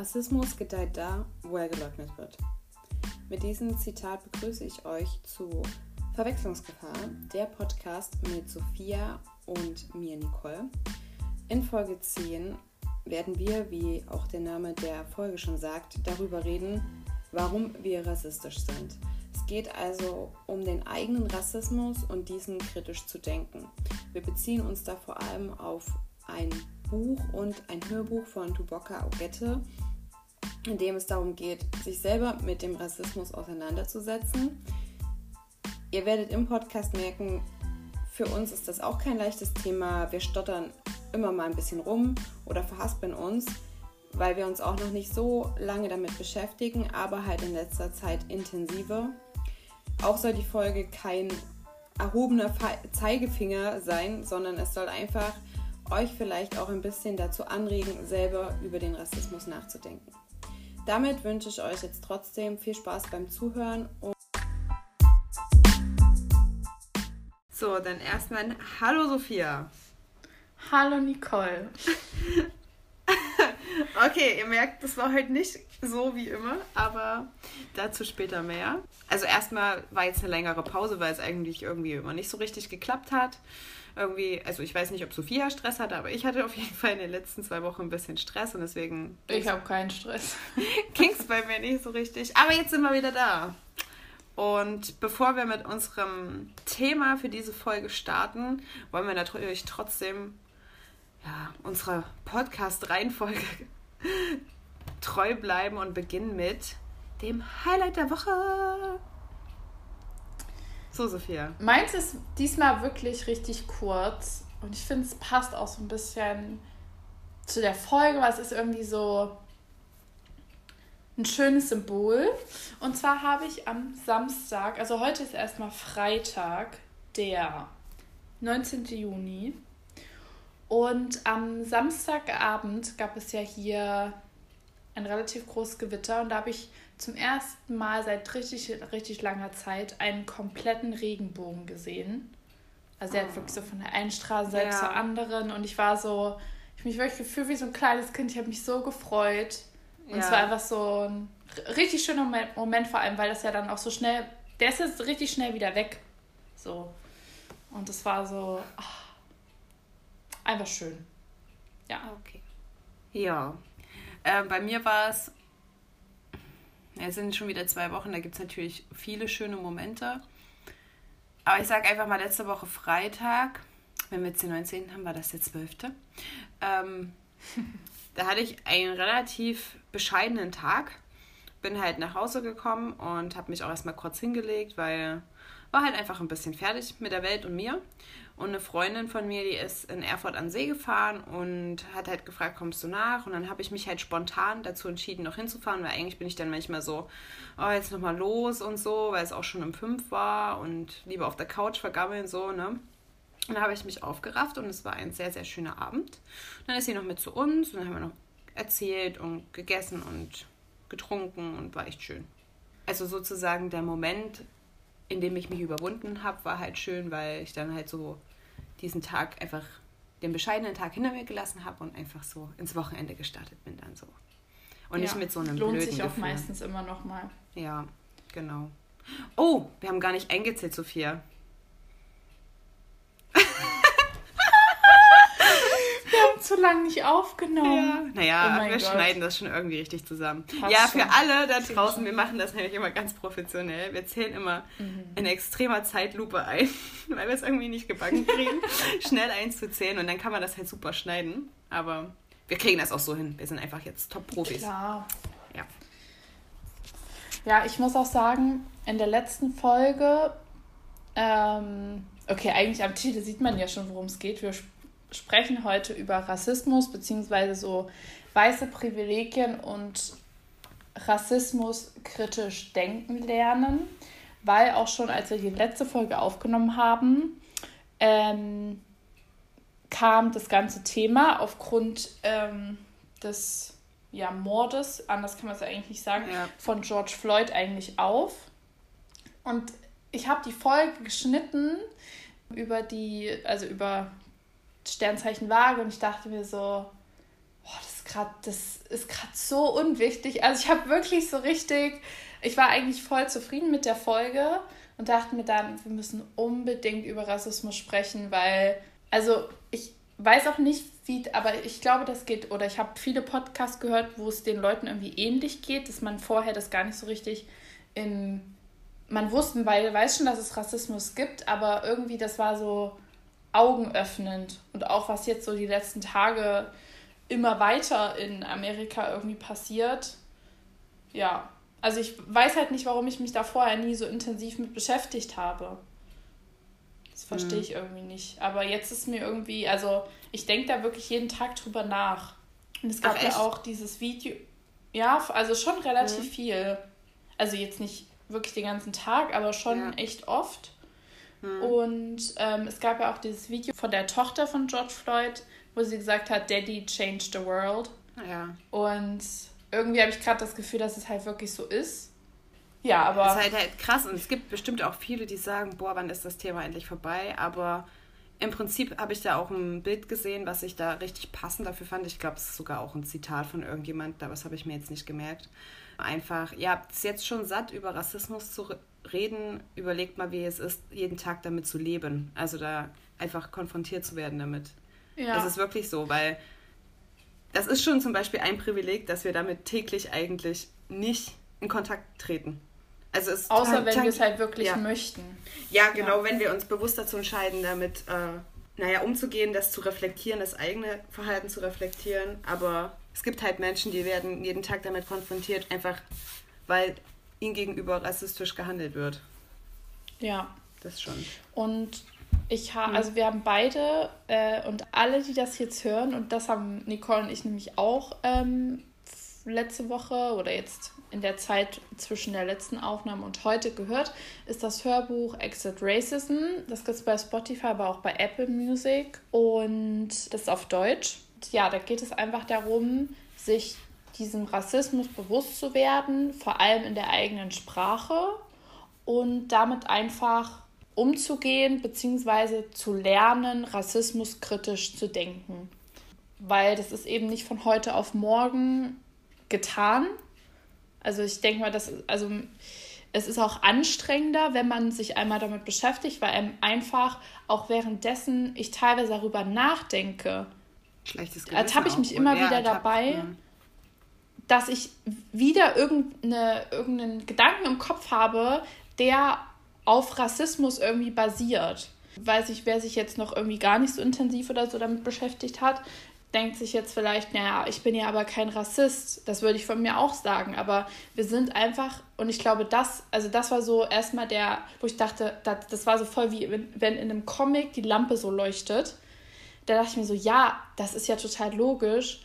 Rassismus gedeiht da, wo er geleugnet wird. Mit diesem Zitat begrüße ich euch zu Verwechslungsgefahr, der Podcast mit Sophia und mir, Nicole. In Folge 10 werden wir, wie auch der Name der Folge schon sagt, darüber reden, warum wir rassistisch sind. Es geht also um den eigenen Rassismus und diesen kritisch zu denken. Wir beziehen uns da vor allem auf ein Buch und ein Hörbuch von Tuboka Ogette, in dem es darum geht, sich selber mit dem Rassismus auseinanderzusetzen. Ihr werdet im Podcast merken, für uns ist das auch kein leichtes Thema. Wir stottern immer mal ein bisschen rum oder verhaspeln uns, weil wir uns auch noch nicht so lange damit beschäftigen, aber halt in letzter Zeit intensiver. Auch soll die Folge kein erhobener Zeigefinger sein, sondern es soll einfach euch vielleicht auch ein bisschen dazu anregen, selber über den Rassismus nachzudenken. Damit wünsche ich euch jetzt trotzdem viel Spaß beim Zuhören. so, dann erstmal Hallo Sophia. Hallo Nicole. okay, ihr merkt, das war heute nicht so wie immer, aber dazu später mehr. Also erstmal war jetzt eine längere Pause, weil es eigentlich irgendwie immer nicht so richtig geklappt hat. Irgendwie, also ich weiß nicht, ob Sophia Stress hatte, aber ich hatte auf jeden Fall in den letzten zwei Wochen ein bisschen Stress und deswegen. Ich habe keinen Stress. Ging es bei mir nicht so richtig. Aber jetzt sind wir wieder da. Und bevor wir mit unserem Thema für diese Folge starten, wollen wir natürlich trotzdem ja, unserer Podcast-Reihenfolge treu bleiben und beginnen mit dem Highlight der Woche. So, Sophia. Meins ist diesmal wirklich richtig kurz und ich finde, es passt auch so ein bisschen zu der Folge, weil es ist irgendwie so ein schönes Symbol. Und zwar habe ich am Samstag, also heute ist erstmal Freitag, der 19. Juni. Und am Samstagabend gab es ja hier ein relativ großes Gewitter und da habe ich zum ersten Mal seit richtig, richtig langer Zeit einen kompletten Regenbogen gesehen. Also er hat wirklich so von der einen Straßenseite ja. zur anderen und ich war so, ich habe mich wirklich gefühlt wie so ein kleines Kind. Ich habe mich so gefreut. Und ja. es war einfach so ein richtig schöner Moment, Moment, vor allem, weil das ja dann auch so schnell, der ist jetzt richtig schnell wieder weg. So. Und es war so, ach, einfach schön. Ja. Okay. Ja. Äh, bei mir war es, ja, es sind schon wieder zwei Wochen, da gibt es natürlich viele schöne Momente. Aber ich sage einfach mal letzte Woche Freitag, wenn wir jetzt den 19. haben, war das der 12. Ähm, da hatte ich einen relativ bescheidenen Tag. Bin halt nach Hause gekommen und habe mich auch erstmal kurz hingelegt, weil war halt einfach ein bisschen fertig mit der Welt und mir. Und eine Freundin von mir, die ist in Erfurt an See gefahren und hat halt gefragt, kommst du nach? Und dann habe ich mich halt spontan dazu entschieden, noch hinzufahren, weil eigentlich bin ich dann manchmal so, oh, jetzt nochmal los und so, weil es auch schon um fünf war und lieber auf der Couch vergammeln so, ne? Und dann habe ich mich aufgerafft und es war ein sehr, sehr schöner Abend. Dann ist sie noch mit zu uns und dann haben wir noch erzählt und gegessen und getrunken und war echt schön. Also sozusagen der Moment, in dem ich mich überwunden habe, war halt schön, weil ich dann halt so diesen Tag einfach, den bescheidenen Tag hinter mir gelassen habe und einfach so ins Wochenende gestartet bin dann so. Und ja, nicht mit so einem lohnt blöden sich auch Gefühl. meistens immer noch mal. Ja, genau. Oh, wir haben gar nicht eingezählt, Sophia. Zu lange nicht aufgenommen. Ja. Naja, oh wir Gott. schneiden das schon irgendwie richtig zusammen. Passt ja, für schon. alle da draußen, wir machen das nämlich immer ganz professionell. Wir zählen immer mhm. in extremer Zeitlupe ein, weil wir es irgendwie nicht gebacken kriegen, schnell einzuzählen und dann kann man das halt super schneiden. Aber wir kriegen das auch so hin. Wir sind einfach jetzt Top-Profis. Klar. Ja. Ja, ich muss auch sagen, in der letzten Folge, ähm, okay, eigentlich am Titel sieht man ja schon, worum es geht. Wir sprechen heute über Rassismus beziehungsweise so weiße Privilegien und Rassismus kritisch denken lernen, weil auch schon als wir die letzte Folge aufgenommen haben, ähm, kam das ganze Thema aufgrund ähm, des ja, Mordes, anders kann man es ja eigentlich nicht sagen, ja. von George Floyd eigentlich auf. Und ich habe die Folge geschnitten über die, also über Sternzeichen Waage und ich dachte mir so, boah, das ist gerade, das ist gerade so unwichtig. Also ich habe wirklich so richtig, ich war eigentlich voll zufrieden mit der Folge und dachte mir dann, wir müssen unbedingt über Rassismus sprechen, weil, also ich weiß auch nicht, wie, aber ich glaube, das geht, oder ich habe viele Podcasts gehört, wo es den Leuten irgendwie ähnlich geht, dass man vorher das gar nicht so richtig in, man wusste, weil weiß schon, dass es Rassismus gibt, aber irgendwie das war so augenöffnend und auch was jetzt so die letzten Tage immer weiter in Amerika irgendwie passiert. Ja, also ich weiß halt nicht, warum ich mich da vorher nie so intensiv mit beschäftigt habe. Das verstehe mhm. ich irgendwie nicht. Aber jetzt ist mir irgendwie, also ich denke da wirklich jeden Tag drüber nach. Und es gab Ach, ja auch dieses Video. Ja, also schon relativ mhm. viel. Also jetzt nicht wirklich den ganzen Tag, aber schon ja. echt oft. Mhm. Und ähm, es gab ja auch dieses Video von der Tochter von George Floyd, wo sie gesagt hat, Daddy changed the world. Ja. Und irgendwie habe ich gerade das Gefühl, dass es halt wirklich so ist. Ja, aber. Es ist halt, halt krass und es gibt bestimmt auch viele, die sagen, boah, wann ist das Thema endlich vorbei? Aber im Prinzip habe ich da auch ein Bild gesehen, was ich da richtig passend dafür fand. Ich glaube, es ist sogar auch ein Zitat von irgendjemand, aber das habe ich mir jetzt nicht gemerkt. Einfach, ihr habt es jetzt schon satt, über Rassismus zu reden. Überlegt mal, wie es ist, jeden Tag damit zu leben. Also da einfach konfrontiert zu werden damit. Ja. Das ist wirklich so, weil das ist schon zum Beispiel ein Privileg, dass wir damit täglich eigentlich nicht in Kontakt treten. Also es Außer wenn wir es halt wirklich ja. möchten. Ja, genau, ja. wenn wir uns bewusst dazu entscheiden, damit, äh, naja, umzugehen, das zu reflektieren, das eigene Verhalten zu reflektieren. Aber es gibt halt Menschen, die werden jeden Tag damit konfrontiert, einfach weil ihnen gegenüber rassistisch gehandelt wird. Ja. Das schon. Und ich habe, hm. also wir haben beide äh, und alle, die das jetzt hören, und das haben Nicole und ich nämlich auch ähm, letzte Woche oder jetzt in der Zeit zwischen der letzten Aufnahme und heute gehört, ist das Hörbuch Exit Racism. Das gibt es bei Spotify, aber auch bei Apple Music und das ist auf Deutsch. Ja, da geht es einfach darum, sich diesem Rassismus bewusst zu werden, vor allem in der eigenen Sprache und damit einfach umzugehen bzw. zu lernen, rassismuskritisch zu denken. Weil das ist eben nicht von heute auf morgen getan, also ich denke mal, dass, also es ist auch anstrengender, wenn man sich einmal damit beschäftigt, weil einem einfach auch währenddessen ich teilweise darüber nachdenke, ertappe ich mich immer wieder dabei, ja. Dass ich wieder irgendeine, irgendeinen Gedanken im Kopf habe, der auf Rassismus irgendwie basiert. Weiß ich, wer sich jetzt noch irgendwie gar nicht so intensiv oder so damit beschäftigt hat, denkt sich jetzt vielleicht, naja, ich bin ja aber kein Rassist. Das würde ich von mir auch sagen. Aber wir sind einfach, und ich glaube, das, also das war so erstmal der, wo ich dachte, das, das war so voll wie wenn in einem Comic die Lampe so leuchtet. Da dachte ich mir so, ja, das ist ja total logisch.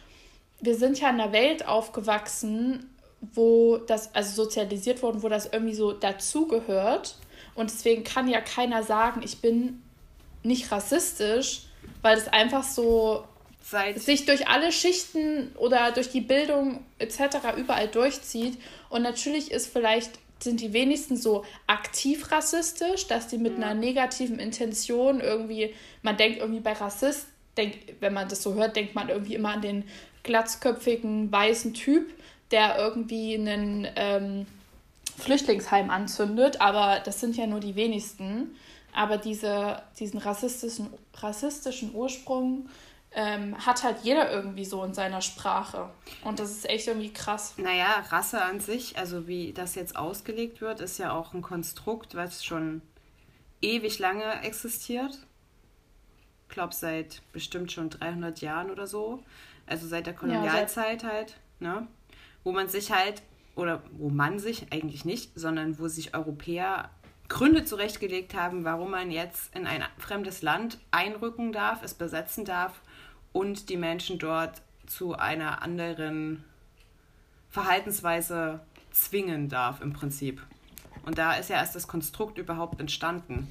Wir sind ja in einer Welt aufgewachsen, wo das, also sozialisiert worden, wo das irgendwie so dazugehört. Und deswegen kann ja keiner sagen, ich bin nicht rassistisch, weil es einfach so Seit sich durch alle Schichten oder durch die Bildung etc. überall durchzieht. Und natürlich ist vielleicht sind die wenigsten so aktiv rassistisch, dass die mit ja. einer negativen Intention irgendwie, man denkt irgendwie bei Rassist, denk, wenn man das so hört, denkt man irgendwie immer an den glatzköpfigen weißen Typ, der irgendwie einen ähm, Flüchtlingsheim anzündet, aber das sind ja nur die wenigsten. Aber diese, diesen rassistischen, rassistischen Ursprung ähm, hat halt jeder irgendwie so in seiner Sprache. Und das ist echt irgendwie krass. Naja, Rasse an sich, also wie das jetzt ausgelegt wird, ist ja auch ein Konstrukt, was schon ewig lange existiert. Ich glaube, seit bestimmt schon 300 Jahren oder so. Also seit der Kolonialzeit ja, halt, ne? Wo man sich halt, oder wo man sich eigentlich nicht, sondern wo sich Europäer Gründe zurechtgelegt haben, warum man jetzt in ein fremdes Land einrücken darf, es besetzen darf und die Menschen dort zu einer anderen Verhaltensweise zwingen darf im Prinzip. Und da ist ja erst das Konstrukt überhaupt entstanden.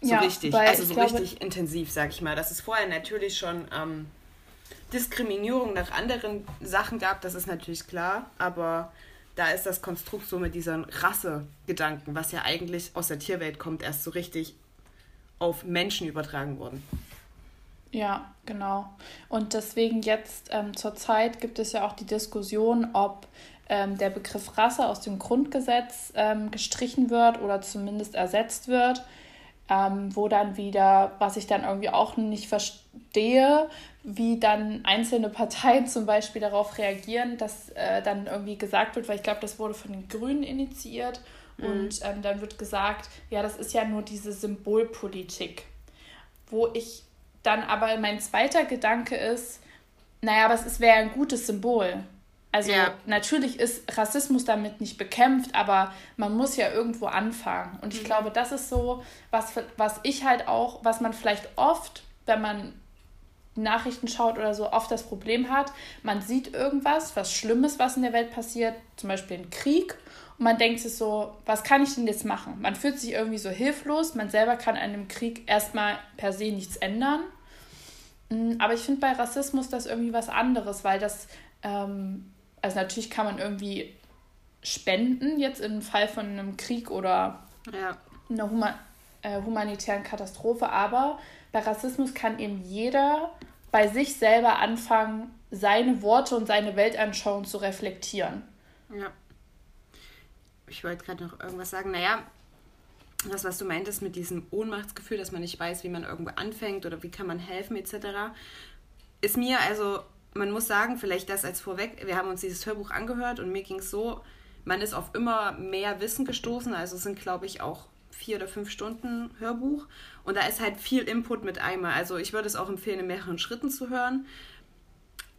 So ja, richtig, also so glaube, richtig intensiv, sag ich mal. Dass es vorher natürlich schon ähm, Diskriminierung nach anderen Sachen gab, das ist natürlich klar, aber da ist das Konstrukt so mit diesen Rassegedanken, was ja eigentlich aus der Tierwelt kommt, erst so richtig auf Menschen übertragen worden. Ja, genau. Und deswegen jetzt ähm, zurzeit gibt es ja auch die Diskussion, ob ähm, der Begriff Rasse aus dem Grundgesetz ähm, gestrichen wird oder zumindest ersetzt wird. Ähm, wo dann wieder, was ich dann irgendwie auch nicht verstehe, wie dann einzelne Parteien zum Beispiel darauf reagieren, dass äh, dann irgendwie gesagt wird, weil ich glaube, das wurde von den Grünen initiiert mhm. und ähm, dann wird gesagt, ja, das ist ja nur diese Symbolpolitik, wo ich dann aber mein zweiter Gedanke ist, naja, aber es wäre ein gutes Symbol. Also ja. natürlich ist Rassismus damit nicht bekämpft, aber man muss ja irgendwo anfangen. Und ich mhm. glaube, das ist so, was, was ich halt auch, was man vielleicht oft, wenn man Nachrichten schaut oder so, oft das Problem hat, man sieht irgendwas, was Schlimmes, was in der Welt passiert, zum Beispiel ein Krieg, und man denkt sich so, was kann ich denn jetzt machen? Man fühlt sich irgendwie so hilflos, man selber kann an dem Krieg erstmal per se nichts ändern. Mm, aber ich finde bei Rassismus das irgendwie was anderes, weil das, ähm, also natürlich kann man irgendwie spenden, jetzt im Fall von einem Krieg oder ja. einer Huma äh, humanitären Katastrophe, aber bei Rassismus kann eben jeder bei sich selber anfangen, seine Worte und seine Weltanschauung zu reflektieren. Ja. Ich wollte gerade noch irgendwas sagen. Naja, das, was du meintest mit diesem Ohnmachtsgefühl, dass man nicht weiß, wie man irgendwo anfängt oder wie kann man helfen etc., ist mir also, man muss sagen, vielleicht das als vorweg, wir haben uns dieses Hörbuch angehört und mir ging es so, man ist auf immer mehr Wissen gestoßen, also sind, glaube ich, auch vier oder fünf Stunden Hörbuch und da ist halt viel Input mit einmal. Also ich würde es auch empfehlen, in mehreren Schritten zu hören.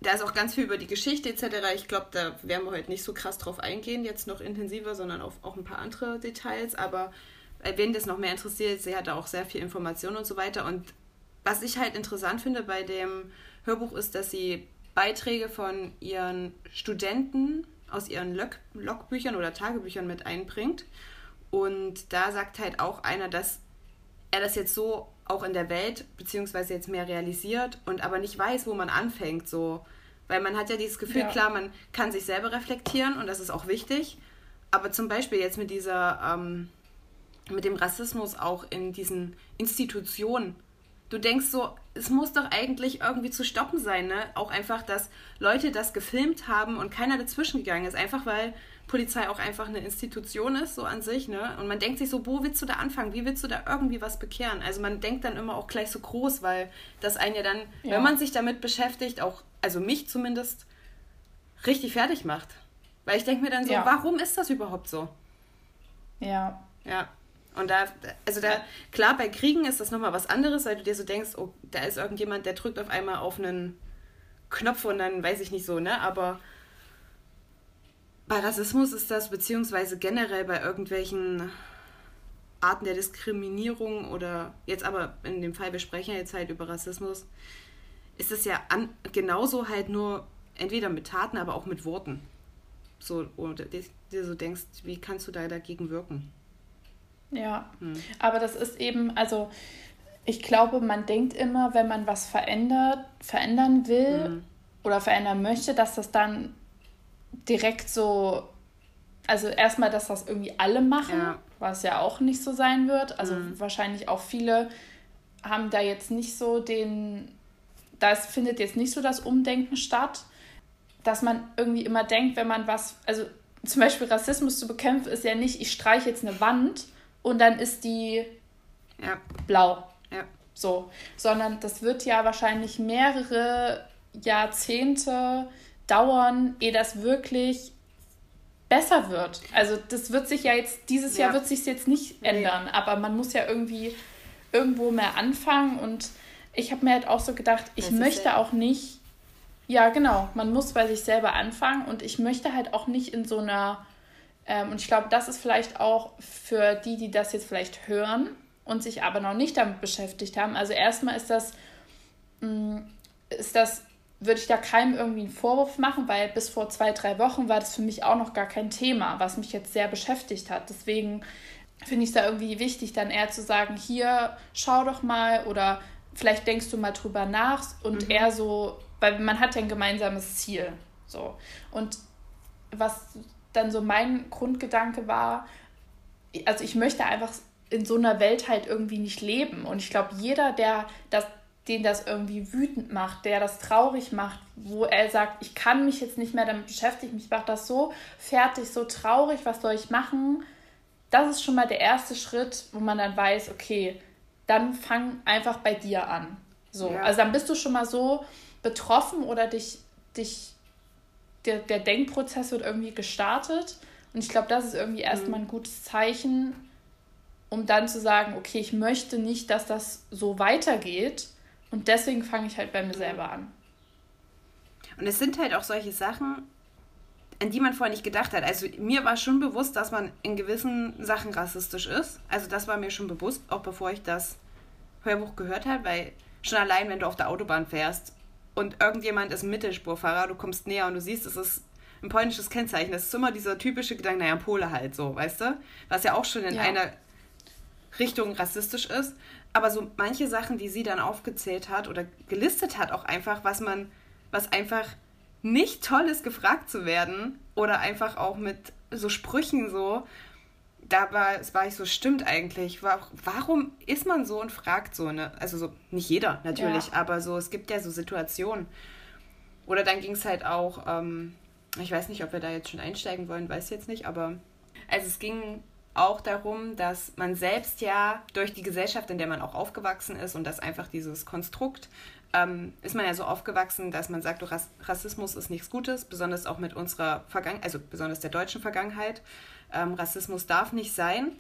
Da ist auch ganz viel über die Geschichte etc. Ich glaube, da werden wir heute nicht so krass drauf eingehen, jetzt noch intensiver, sondern auf auch ein paar andere Details. Aber wen das noch mehr interessiert, sie hat auch sehr viel Information und so weiter. Und was ich halt interessant finde bei dem Hörbuch ist, dass sie Beiträge von ihren Studenten aus ihren Log Logbüchern oder Tagebüchern mit einbringt. Und da sagt halt auch einer, dass er das jetzt so auch in der Welt, beziehungsweise jetzt mehr realisiert und aber nicht weiß, wo man anfängt, so. Weil man hat ja dieses Gefühl, ja. klar, man kann sich selber reflektieren und das ist auch wichtig. Aber zum Beispiel jetzt mit dieser, ähm, mit dem Rassismus auch in diesen Institutionen. Du denkst so, es muss doch eigentlich irgendwie zu stoppen sein, ne? Auch einfach, dass Leute das gefilmt haben und keiner dazwischen gegangen ist. Einfach weil Polizei auch einfach eine Institution ist, so an sich, ne? Und man denkt sich so, wo willst du da anfangen? Wie willst du da irgendwie was bekehren? Also man denkt dann immer auch gleich so groß, weil das einen ja dann, ja. wenn man sich damit beschäftigt, auch, also mich zumindest, richtig fertig macht. Weil ich denke mir dann so, ja. warum ist das überhaupt so? Ja. Ja. Und da, also da, klar, bei Kriegen ist das nochmal was anderes, weil du dir so denkst, oh, da ist irgendjemand, der drückt auf einmal auf einen Knopf und dann weiß ich nicht so, ne? Aber bei Rassismus ist das, beziehungsweise generell bei irgendwelchen Arten der Diskriminierung oder jetzt aber in dem Fall, wir sprechen ja jetzt halt über Rassismus, ist es ja an, genauso halt nur entweder mit Taten, aber auch mit Worten. So, und dir so denkst, wie kannst du da dagegen wirken? Ja, hm. aber das ist eben, also ich glaube, man denkt immer, wenn man was verändert, verändern will hm. oder verändern möchte, dass das dann direkt so, also erstmal, dass das irgendwie alle machen, ja. was ja auch nicht so sein wird. Also mhm. wahrscheinlich auch viele haben da jetzt nicht so den, da findet jetzt nicht so das Umdenken statt, dass man irgendwie immer denkt, wenn man was, also zum Beispiel Rassismus zu bekämpfen, ist ja nicht, ich streiche jetzt eine Wand und dann ist die ja. blau. Ja. So. Sondern das wird ja wahrscheinlich mehrere Jahrzehnte dauern, ehe das wirklich besser wird. Also das wird sich ja jetzt, dieses ja. Jahr wird sich jetzt nicht ändern, nee. aber man muss ja irgendwie irgendwo mehr anfangen und ich habe mir halt auch so gedacht, ich möchte auch nicht, ja genau, man muss bei sich selber anfangen und ich möchte halt auch nicht in so einer, ähm, und ich glaube, das ist vielleicht auch für die, die das jetzt vielleicht hören und sich aber noch nicht damit beschäftigt haben. Also erstmal ist das, mh, mm, ist das würde ich da keinem irgendwie einen Vorwurf machen, weil bis vor zwei, drei Wochen war das für mich auch noch gar kein Thema, was mich jetzt sehr beschäftigt hat. Deswegen finde ich es da irgendwie wichtig, dann eher zu sagen, hier, schau doch mal oder vielleicht denkst du mal drüber nach und mhm. eher so, weil man hat ja ein gemeinsames Ziel. So. Und was dann so mein Grundgedanke war, also ich möchte einfach in so einer Welt halt irgendwie nicht leben. Und ich glaube, jeder, der das den das irgendwie wütend macht, der das traurig macht, wo er sagt, ich kann mich jetzt nicht mehr damit beschäftigen, mich macht das so fertig, so traurig, was soll ich machen? Das ist schon mal der erste Schritt, wo man dann weiß, okay, dann fang einfach bei dir an. So, ja. also dann bist du schon mal so betroffen oder dich, dich der, der Denkprozess wird irgendwie gestartet. Und ich glaube, das ist irgendwie mhm. erstmal ein gutes Zeichen, um dann zu sagen, okay, ich möchte nicht, dass das so weitergeht. Und deswegen fange ich halt bei mir selber an. Und es sind halt auch solche Sachen, an die man vorher nicht gedacht hat. Also mir war schon bewusst, dass man in gewissen Sachen rassistisch ist. Also das war mir schon bewusst, auch bevor ich das Hörbuch gehört habe, weil schon allein, wenn du auf der Autobahn fährst und irgendjemand ist Mittelspurfahrer, du kommst näher und du siehst, es ist ein polnisches Kennzeichen. Das ist immer dieser typische Gedanke, naja, Pole halt so, weißt du? Was ja auch schon in ja. einer Richtung rassistisch ist. Aber so manche Sachen, die sie dann aufgezählt hat oder gelistet hat, auch einfach, was man, was einfach nicht toll ist, gefragt zu werden oder einfach auch mit so Sprüchen so, da war, es war ich so, stimmt eigentlich. Warum ist man so und fragt so, ne? Also so, nicht jeder natürlich, ja. aber so, es gibt ja so Situationen. Oder dann ging es halt auch, ähm, ich weiß nicht, ob wir da jetzt schon einsteigen wollen, weiß jetzt nicht, aber also es ging auch darum, dass man selbst ja durch die Gesellschaft, in der man auch aufgewachsen ist und dass einfach dieses Konstrukt, ähm, ist man ja so aufgewachsen, dass man sagt, Rassismus ist nichts Gutes, besonders auch mit unserer Vergangenheit, also besonders der deutschen Vergangenheit ähm, Rassismus darf nicht sein.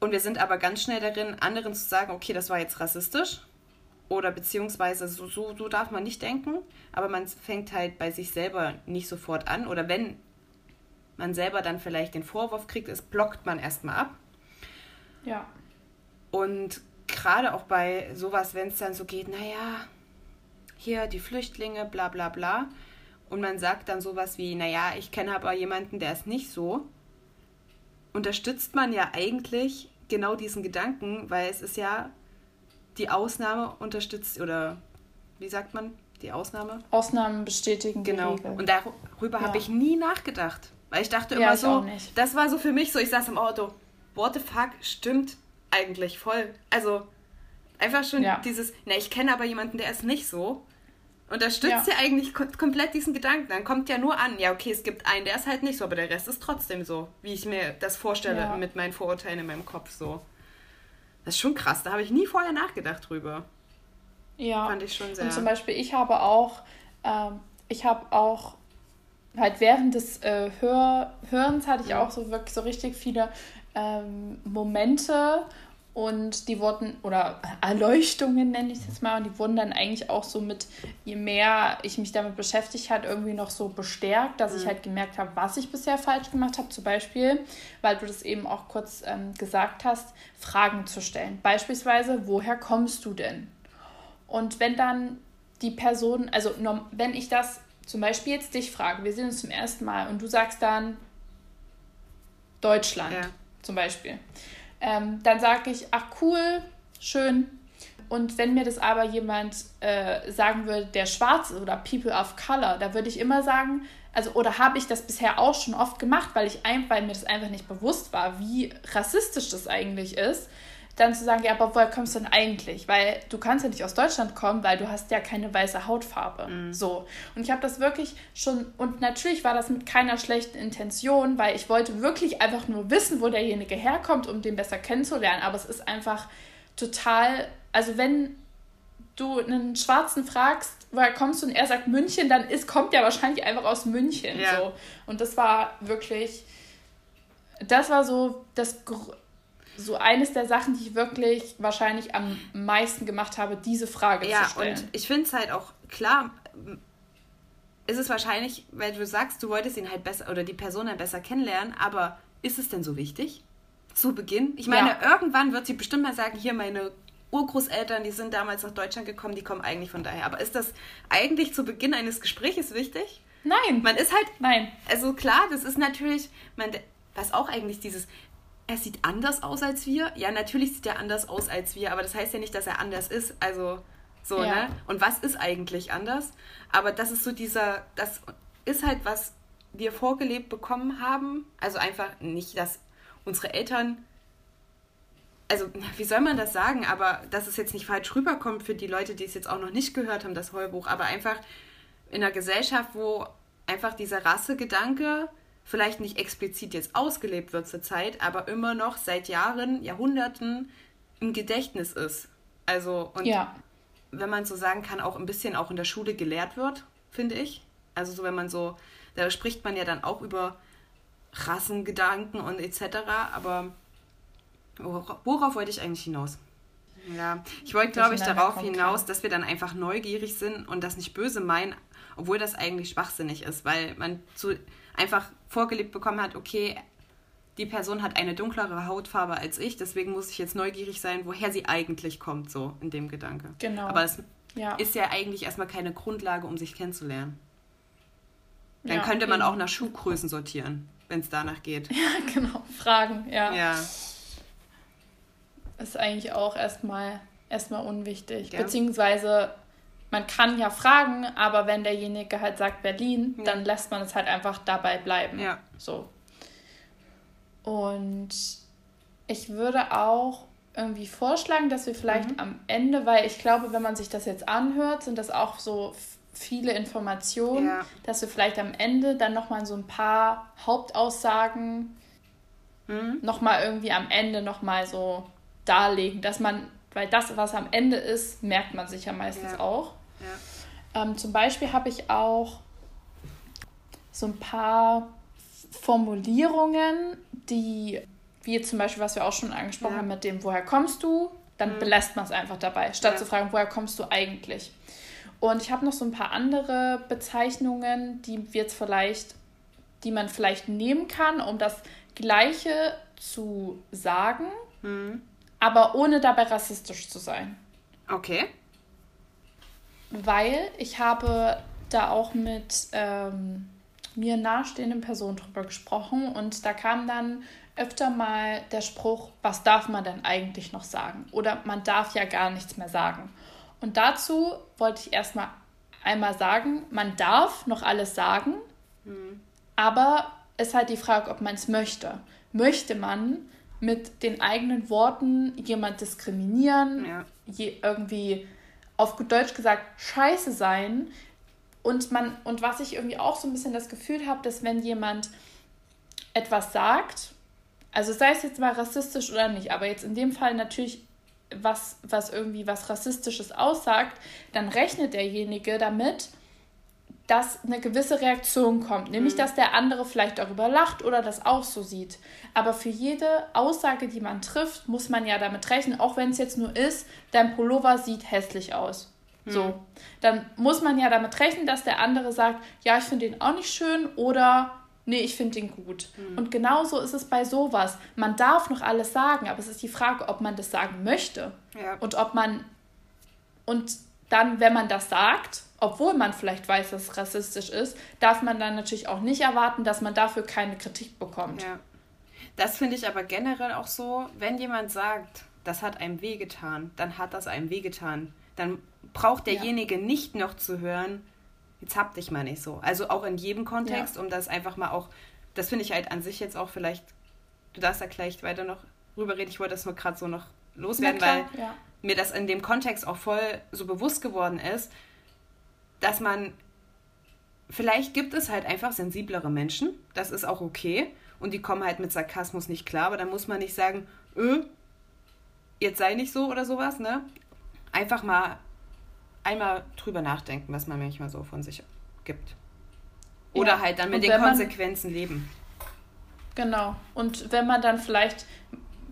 Und wir sind aber ganz schnell darin, anderen zu sagen, okay, das war jetzt rassistisch oder beziehungsweise so, so, so darf man nicht denken, aber man fängt halt bei sich selber nicht sofort an oder wenn man selber dann vielleicht den Vorwurf kriegt, es blockt man erstmal ab. Ja. Und gerade auch bei sowas, wenn es dann so geht, naja, hier die Flüchtlinge, bla bla bla, und man sagt dann sowas wie, naja, ich kenne aber jemanden, der ist nicht so, unterstützt man ja eigentlich genau diesen Gedanken, weil es ist ja die Ausnahme unterstützt oder wie sagt man die Ausnahme? Ausnahmen bestätigen genau. Und darüber ja. habe ich nie nachgedacht, weil ich dachte immer ja, ich so, das war so für mich so, ich saß im Auto, what the fuck, stimmt eigentlich voll. Also einfach schon ja. dieses, na ich kenne aber jemanden, der ist nicht so. Unterstützt ja. ja eigentlich komplett diesen Gedanken. Dann kommt ja nur an, ja, okay, es gibt einen, der ist halt nicht so, aber der Rest ist trotzdem so, wie ich mir das vorstelle ja. mit meinen Vorurteilen in meinem Kopf so. Das ist schon krass, da habe ich nie vorher nachgedacht drüber. Ja. Fand ich schon sehr. Und zum Beispiel, ich habe auch, ähm, ich habe auch halt während des äh, Hör Hörens hatte ich auch so wirklich so richtig viele ähm, Momente, und die wurden, oder Erleuchtungen nenne ich es jetzt mal, und die wurden dann eigentlich auch so mit, je mehr ich mich damit beschäftigt habe, irgendwie noch so bestärkt, dass mhm. ich halt gemerkt habe, was ich bisher falsch gemacht habe. Zum Beispiel, weil du das eben auch kurz ähm, gesagt hast, Fragen zu stellen. Beispielsweise, woher kommst du denn? Und wenn dann die Person, also wenn ich das zum Beispiel jetzt dich frage, wir sehen uns zum ersten Mal und du sagst dann Deutschland ja. zum Beispiel ähm, dann sage ich, ach cool, schön. Und wenn mir das aber jemand äh, sagen würde, der schwarz ist oder People of Color, da würde ich immer sagen, also oder habe ich das bisher auch schon oft gemacht, weil ich ein, weil mir das einfach nicht bewusst war, wie rassistisch das eigentlich ist dann zu sagen, ja, aber woher kommst du denn eigentlich? Weil du kannst ja nicht aus Deutschland kommen, weil du hast ja keine weiße Hautfarbe. Mhm. So. Und ich habe das wirklich schon, und natürlich war das mit keiner schlechten Intention, weil ich wollte wirklich einfach nur wissen, wo derjenige herkommt, um den besser kennenzulernen. Aber es ist einfach total, also wenn du einen Schwarzen fragst, woher kommst du und er sagt München, dann ist, kommt ja wahrscheinlich einfach aus München. Ja. So. Und das war wirklich, das war so das so eines der Sachen, die ich wirklich wahrscheinlich am meisten gemacht habe, diese Frage ja, zu stellen. Ja, und ich finde es halt auch klar, ist es wahrscheinlich, weil du sagst, du wolltest ihn halt besser oder die Person halt besser kennenlernen, aber ist es denn so wichtig? Zu Beginn? Ich meine, ja. irgendwann wird sie bestimmt mal sagen, hier meine Urgroßeltern, die sind damals nach Deutschland gekommen, die kommen eigentlich von daher. Aber ist das eigentlich zu Beginn eines Gesprächs wichtig? Nein. Man ist halt. Nein. Also klar, das ist natürlich, man, was auch eigentlich dieses, er sieht anders aus als wir. Ja, natürlich sieht er anders aus als wir, aber das heißt ja nicht, dass er anders ist. Also so, ja. ne? Und was ist eigentlich anders? Aber das ist so dieser, das ist halt, was wir vorgelebt bekommen haben. Also einfach nicht, dass unsere Eltern, also wie soll man das sagen, aber dass es jetzt nicht falsch rüberkommt für die Leute, die es jetzt auch noch nicht gehört haben, das Heubuch, aber einfach in einer Gesellschaft, wo einfach dieser Rassegedanke vielleicht nicht explizit jetzt ausgelebt wird zur Zeit, aber immer noch seit Jahren, Jahrhunderten im Gedächtnis ist. Also und ja. wenn man so sagen kann, auch ein bisschen auch in der Schule gelehrt wird, finde ich. Also so wenn man so, da spricht man ja dann auch über Rassengedanken und etc. Aber worauf wollte ich eigentlich hinaus? Ja, ich wollte, glaube ich, darauf hinaus, dass wir dann einfach neugierig sind und das nicht böse meinen, obwohl das eigentlich schwachsinnig ist, weil man zu einfach vorgelebt bekommen hat, okay, die Person hat eine dunklere Hautfarbe als ich, deswegen muss ich jetzt neugierig sein, woher sie eigentlich kommt, so in dem Gedanke. Genau. Aber es ja. ist ja eigentlich erstmal keine Grundlage, um sich kennenzulernen. Dann ja, könnte man eben. auch nach Schuhgrößen sortieren, wenn es danach geht. Ja, genau. Fragen, ja. Ja. Ist eigentlich auch erstmal erstmal unwichtig. Ja. Beziehungsweise man kann ja fragen, aber wenn derjenige halt sagt Berlin, ja. dann lässt man es halt einfach dabei bleiben. Ja. So. Und ich würde auch irgendwie vorschlagen, dass wir vielleicht mhm. am Ende, weil ich glaube, wenn man sich das jetzt anhört, sind das auch so viele Informationen, ja. dass wir vielleicht am Ende dann nochmal so ein paar Hauptaussagen mhm. nochmal irgendwie am Ende nochmal so darlegen, dass man, weil das, was am Ende ist, merkt man sich ja meistens ja. auch. Ähm, zum Beispiel habe ich auch so ein paar Formulierungen, die, wie zum Beispiel, was wir auch schon angesprochen ja. haben mit dem, woher kommst du? Dann mhm. belässt man es einfach dabei, statt ja. zu fragen, woher kommst du eigentlich? Und ich habe noch so ein paar andere Bezeichnungen, die wir jetzt vielleicht, die man vielleicht nehmen kann, um das Gleiche zu sagen, mhm. aber ohne dabei rassistisch zu sein. Okay. Weil ich habe da auch mit ähm, mir nahestehenden Personen drüber gesprochen und da kam dann öfter mal der Spruch, was darf man denn eigentlich noch sagen? Oder man darf ja gar nichts mehr sagen. Und dazu wollte ich erstmal einmal sagen, man darf noch alles sagen, mhm. aber es ist halt die Frage, ob man es möchte. Möchte man mit den eigenen Worten jemand diskriminieren, ja. je, irgendwie auf gut Deutsch gesagt scheiße sein, und man, und was ich irgendwie auch so ein bisschen das Gefühl habe, dass wenn jemand etwas sagt, also sei es jetzt mal rassistisch oder nicht, aber jetzt in dem Fall natürlich was, was irgendwie was Rassistisches aussagt, dann rechnet derjenige damit, dass eine gewisse Reaktion kommt, nämlich mhm. dass der andere vielleicht darüber lacht oder das auch so sieht. Aber für jede Aussage, die man trifft, muss man ja damit rechnen, auch wenn es jetzt nur ist, dein Pullover sieht hässlich aus. So, hm. dann muss man ja damit rechnen, dass der andere sagt, ja, ich finde den auch nicht schön oder nee, ich finde den gut. Mhm. Und genauso ist es bei sowas. Man darf noch alles sagen, aber es ist die Frage, ob man das sagen möchte. Ja. Und ob man und dann, wenn man das sagt, obwohl man vielleicht weiß, dass es rassistisch ist, darf man dann natürlich auch nicht erwarten, dass man dafür keine Kritik bekommt. Ja. Das finde ich aber generell auch so, wenn jemand sagt, das hat einem wehgetan, dann hat das einem wehgetan. Dann braucht derjenige ja. nicht noch zu hören, jetzt hab dich mal nicht so. Also auch in jedem Kontext, ja. um das einfach mal auch, das finde ich halt an sich jetzt auch vielleicht, du darfst da gleich weiter noch rüber reden, ich wollte das nur gerade so noch loswerden, klar, weil ja. mir das in dem Kontext auch voll so bewusst geworden ist, dass man, vielleicht gibt es halt einfach sensiblere Menschen, das ist auch okay und die kommen halt mit Sarkasmus nicht klar, aber dann muss man nicht sagen, öh, jetzt sei nicht so oder sowas, ne? Einfach mal einmal drüber nachdenken, was man manchmal so von sich gibt. Oder ja. halt dann mit den Konsequenzen man, leben. Genau. Und wenn man dann vielleicht,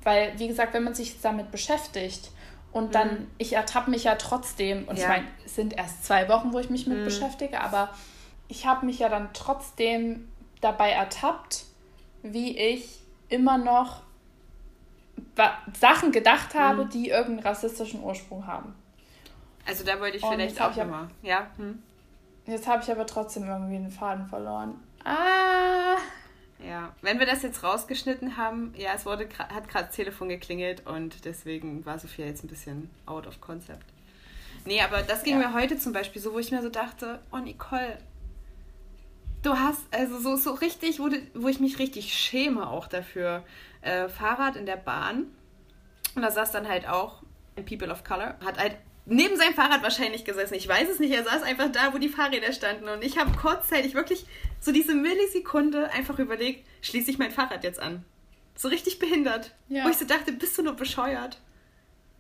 weil, wie gesagt, wenn man sich damit beschäftigt und dann, mhm. ich ertappe mich ja trotzdem, und ja. ich meine, es sind erst zwei Wochen, wo ich mich mit mhm. beschäftige, aber ich habe mich ja dann trotzdem dabei ertappt, wie ich immer noch Sachen gedacht habe, mhm. die irgendeinen rassistischen Ursprung haben. Also da wollte ich vielleicht auch nochmal. Ja. Hm. Jetzt habe ich aber trotzdem irgendwie einen Faden verloren. Ah. Ja, wenn wir das jetzt rausgeschnitten haben, ja, es wurde hat gerade das Telefon geklingelt und deswegen war Sophia jetzt ein bisschen out of concept. Nee, aber das ging ja. mir heute zum Beispiel so, wo ich mir so dachte, oh Nicole, du hast, also so, so richtig, wo, du, wo ich mich richtig schäme auch dafür. Äh, Fahrrad in der Bahn Und da saß dann halt auch ein People of Color, hat halt neben seinem Fahrrad wahrscheinlich gesessen. Ich weiß es nicht. Er saß einfach da, wo die Fahrräder standen. Und ich habe kurzzeitig wirklich so diese Millisekunde einfach überlegt, schließe ich mein Fahrrad jetzt an. So richtig behindert. Ja. Wo ich so dachte, bist du nur bescheuert?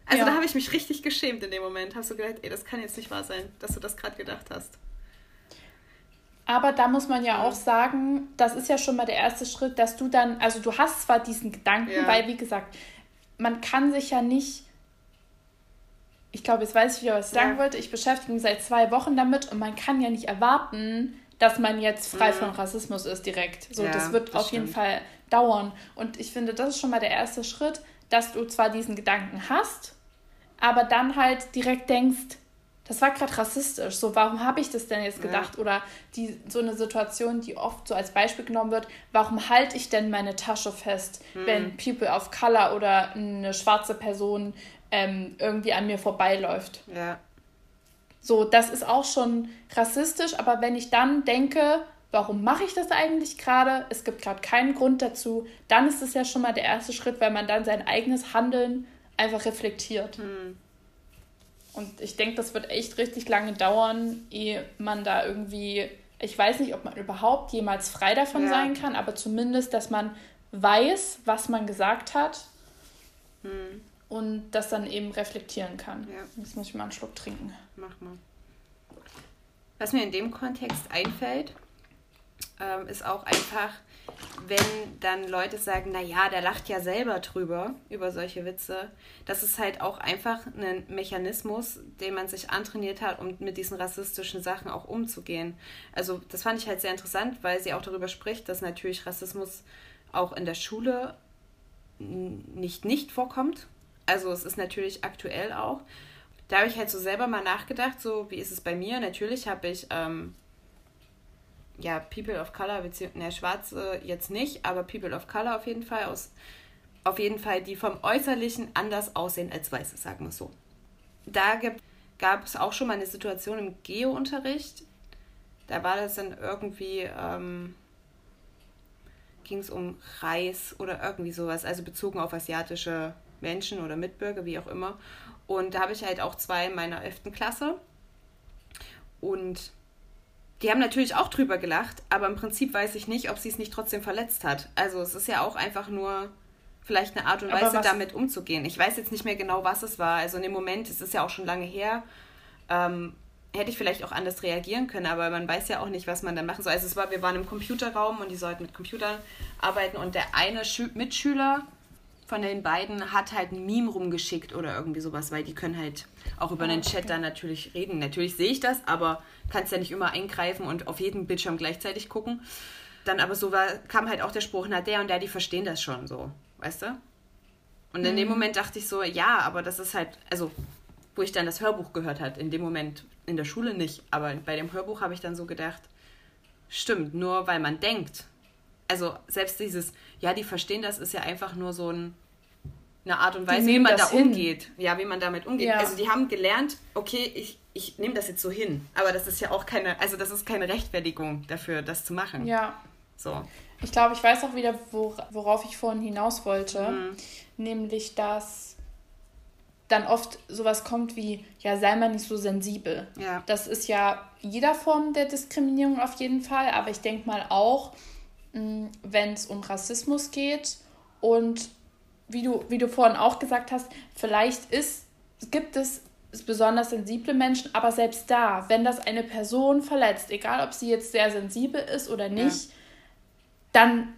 Also ja. da habe ich mich richtig geschämt in dem Moment. Hast du gedacht, ey, das kann jetzt nicht wahr sein, dass du das gerade gedacht hast. Aber da muss man ja auch sagen, das ist ja schon mal der erste Schritt, dass du dann, also du hast zwar diesen Gedanken, ja. weil wie gesagt, man kann sich ja nicht, ich glaube, jetzt weiß ich was ich sagen wollte, ich beschäftige mich seit zwei Wochen damit und man kann ja nicht erwarten, dass man jetzt frei mhm. von Rassismus ist direkt. So, ja, das wird das auf stimmt. jeden Fall dauern. Und ich finde, das ist schon mal der erste Schritt, dass du zwar diesen Gedanken hast, aber dann halt direkt denkst, das war gerade rassistisch. So, warum habe ich das denn jetzt gedacht? Ja. Oder die, so eine Situation, die oft so als Beispiel genommen wird, warum halte ich denn meine Tasche fest, mhm. wenn People of Color oder eine schwarze Person ähm, irgendwie an mir vorbeiläuft? Ja. So, das ist auch schon rassistisch, aber wenn ich dann denke, warum mache ich das eigentlich gerade? Es gibt gerade keinen Grund dazu. Dann ist es ja schon mal der erste Schritt, weil man dann sein eigenes Handeln einfach reflektiert. Hm. Und ich denke, das wird echt richtig lange dauern, ehe man da irgendwie, ich weiß nicht, ob man überhaupt jemals frei davon ja. sein kann, aber zumindest, dass man weiß, was man gesagt hat hm. Und das dann eben reflektieren kann. Ja. Jetzt muss ich mal einen Schluck trinken. Mach mal. Was mir in dem Kontext einfällt, ähm, ist auch einfach, wenn dann Leute sagen, naja, der lacht ja selber drüber, über solche Witze. Das ist halt auch einfach ein Mechanismus, den man sich antrainiert hat, um mit diesen rassistischen Sachen auch umzugehen. Also das fand ich halt sehr interessant, weil sie auch darüber spricht, dass natürlich Rassismus auch in der Schule nicht nicht vorkommt. Also es ist natürlich aktuell auch. Da habe ich halt so selber mal nachgedacht, so wie ist es bei mir? Natürlich habe ich ähm, ja, People of Color, beziehungsweise, Schwarze jetzt nicht, aber People of Color auf jeden Fall, aus, auf jeden Fall, die vom Äußerlichen anders aussehen als Weiße, sagen wir so. Da gab es auch schon mal eine Situation im Geo-Unterricht, da war das dann irgendwie, ähm, ging es um Reis oder irgendwie sowas, also bezogen auf asiatische Menschen oder Mitbürger, wie auch immer. Und da habe ich halt auch zwei in meiner 11. Klasse. Und die haben natürlich auch drüber gelacht, aber im Prinzip weiß ich nicht, ob sie es nicht trotzdem verletzt hat. Also es ist ja auch einfach nur vielleicht eine Art und Weise, damit umzugehen. Ich weiß jetzt nicht mehr genau, was es war. Also in dem Moment, es ist ja auch schon lange her, ähm, hätte ich vielleicht auch anders reagieren können, aber man weiß ja auch nicht, was man dann machen soll. Also es war, wir waren im Computerraum und die sollten mit Computern arbeiten und der eine Schü Mitschüler von den beiden hat halt ein Meme rumgeschickt oder irgendwie sowas, weil die können halt auch über den ah, Chat dann natürlich reden. Natürlich sehe ich das, aber kannst ja nicht immer eingreifen und auf jeden Bildschirm gleichzeitig gucken. Dann aber so war, kam halt auch der Spruch, na der und der, die verstehen das schon so, weißt du? Und in mhm. dem Moment dachte ich so, ja, aber das ist halt, also wo ich dann das Hörbuch gehört hat, in dem Moment in der Schule nicht, aber bei dem Hörbuch habe ich dann so gedacht, stimmt, nur weil man denkt. Also selbst dieses, ja, die verstehen das, ist ja einfach nur so ein eine Art und Weise, wie man da hin. umgeht. Ja, wie man damit umgeht. Ja. Also die haben gelernt, okay, ich, ich nehme das jetzt so hin. Aber das ist ja auch keine, also das ist keine Rechtfertigung dafür, das zu machen. Ja. So. Ich glaube, ich weiß auch wieder, worauf ich vorhin hinaus wollte. Mhm. Nämlich, dass dann oft sowas kommt wie, ja, sei mal nicht so sensibel. Ja. Das ist ja jeder Form der Diskriminierung auf jeden Fall, aber ich denke mal auch, mm, wenn es um Rassismus geht und wie du, wie du vorhin auch gesagt hast, vielleicht ist, gibt es besonders sensible Menschen, aber selbst da, wenn das eine Person verletzt, egal ob sie jetzt sehr sensibel ist oder nicht, ja. dann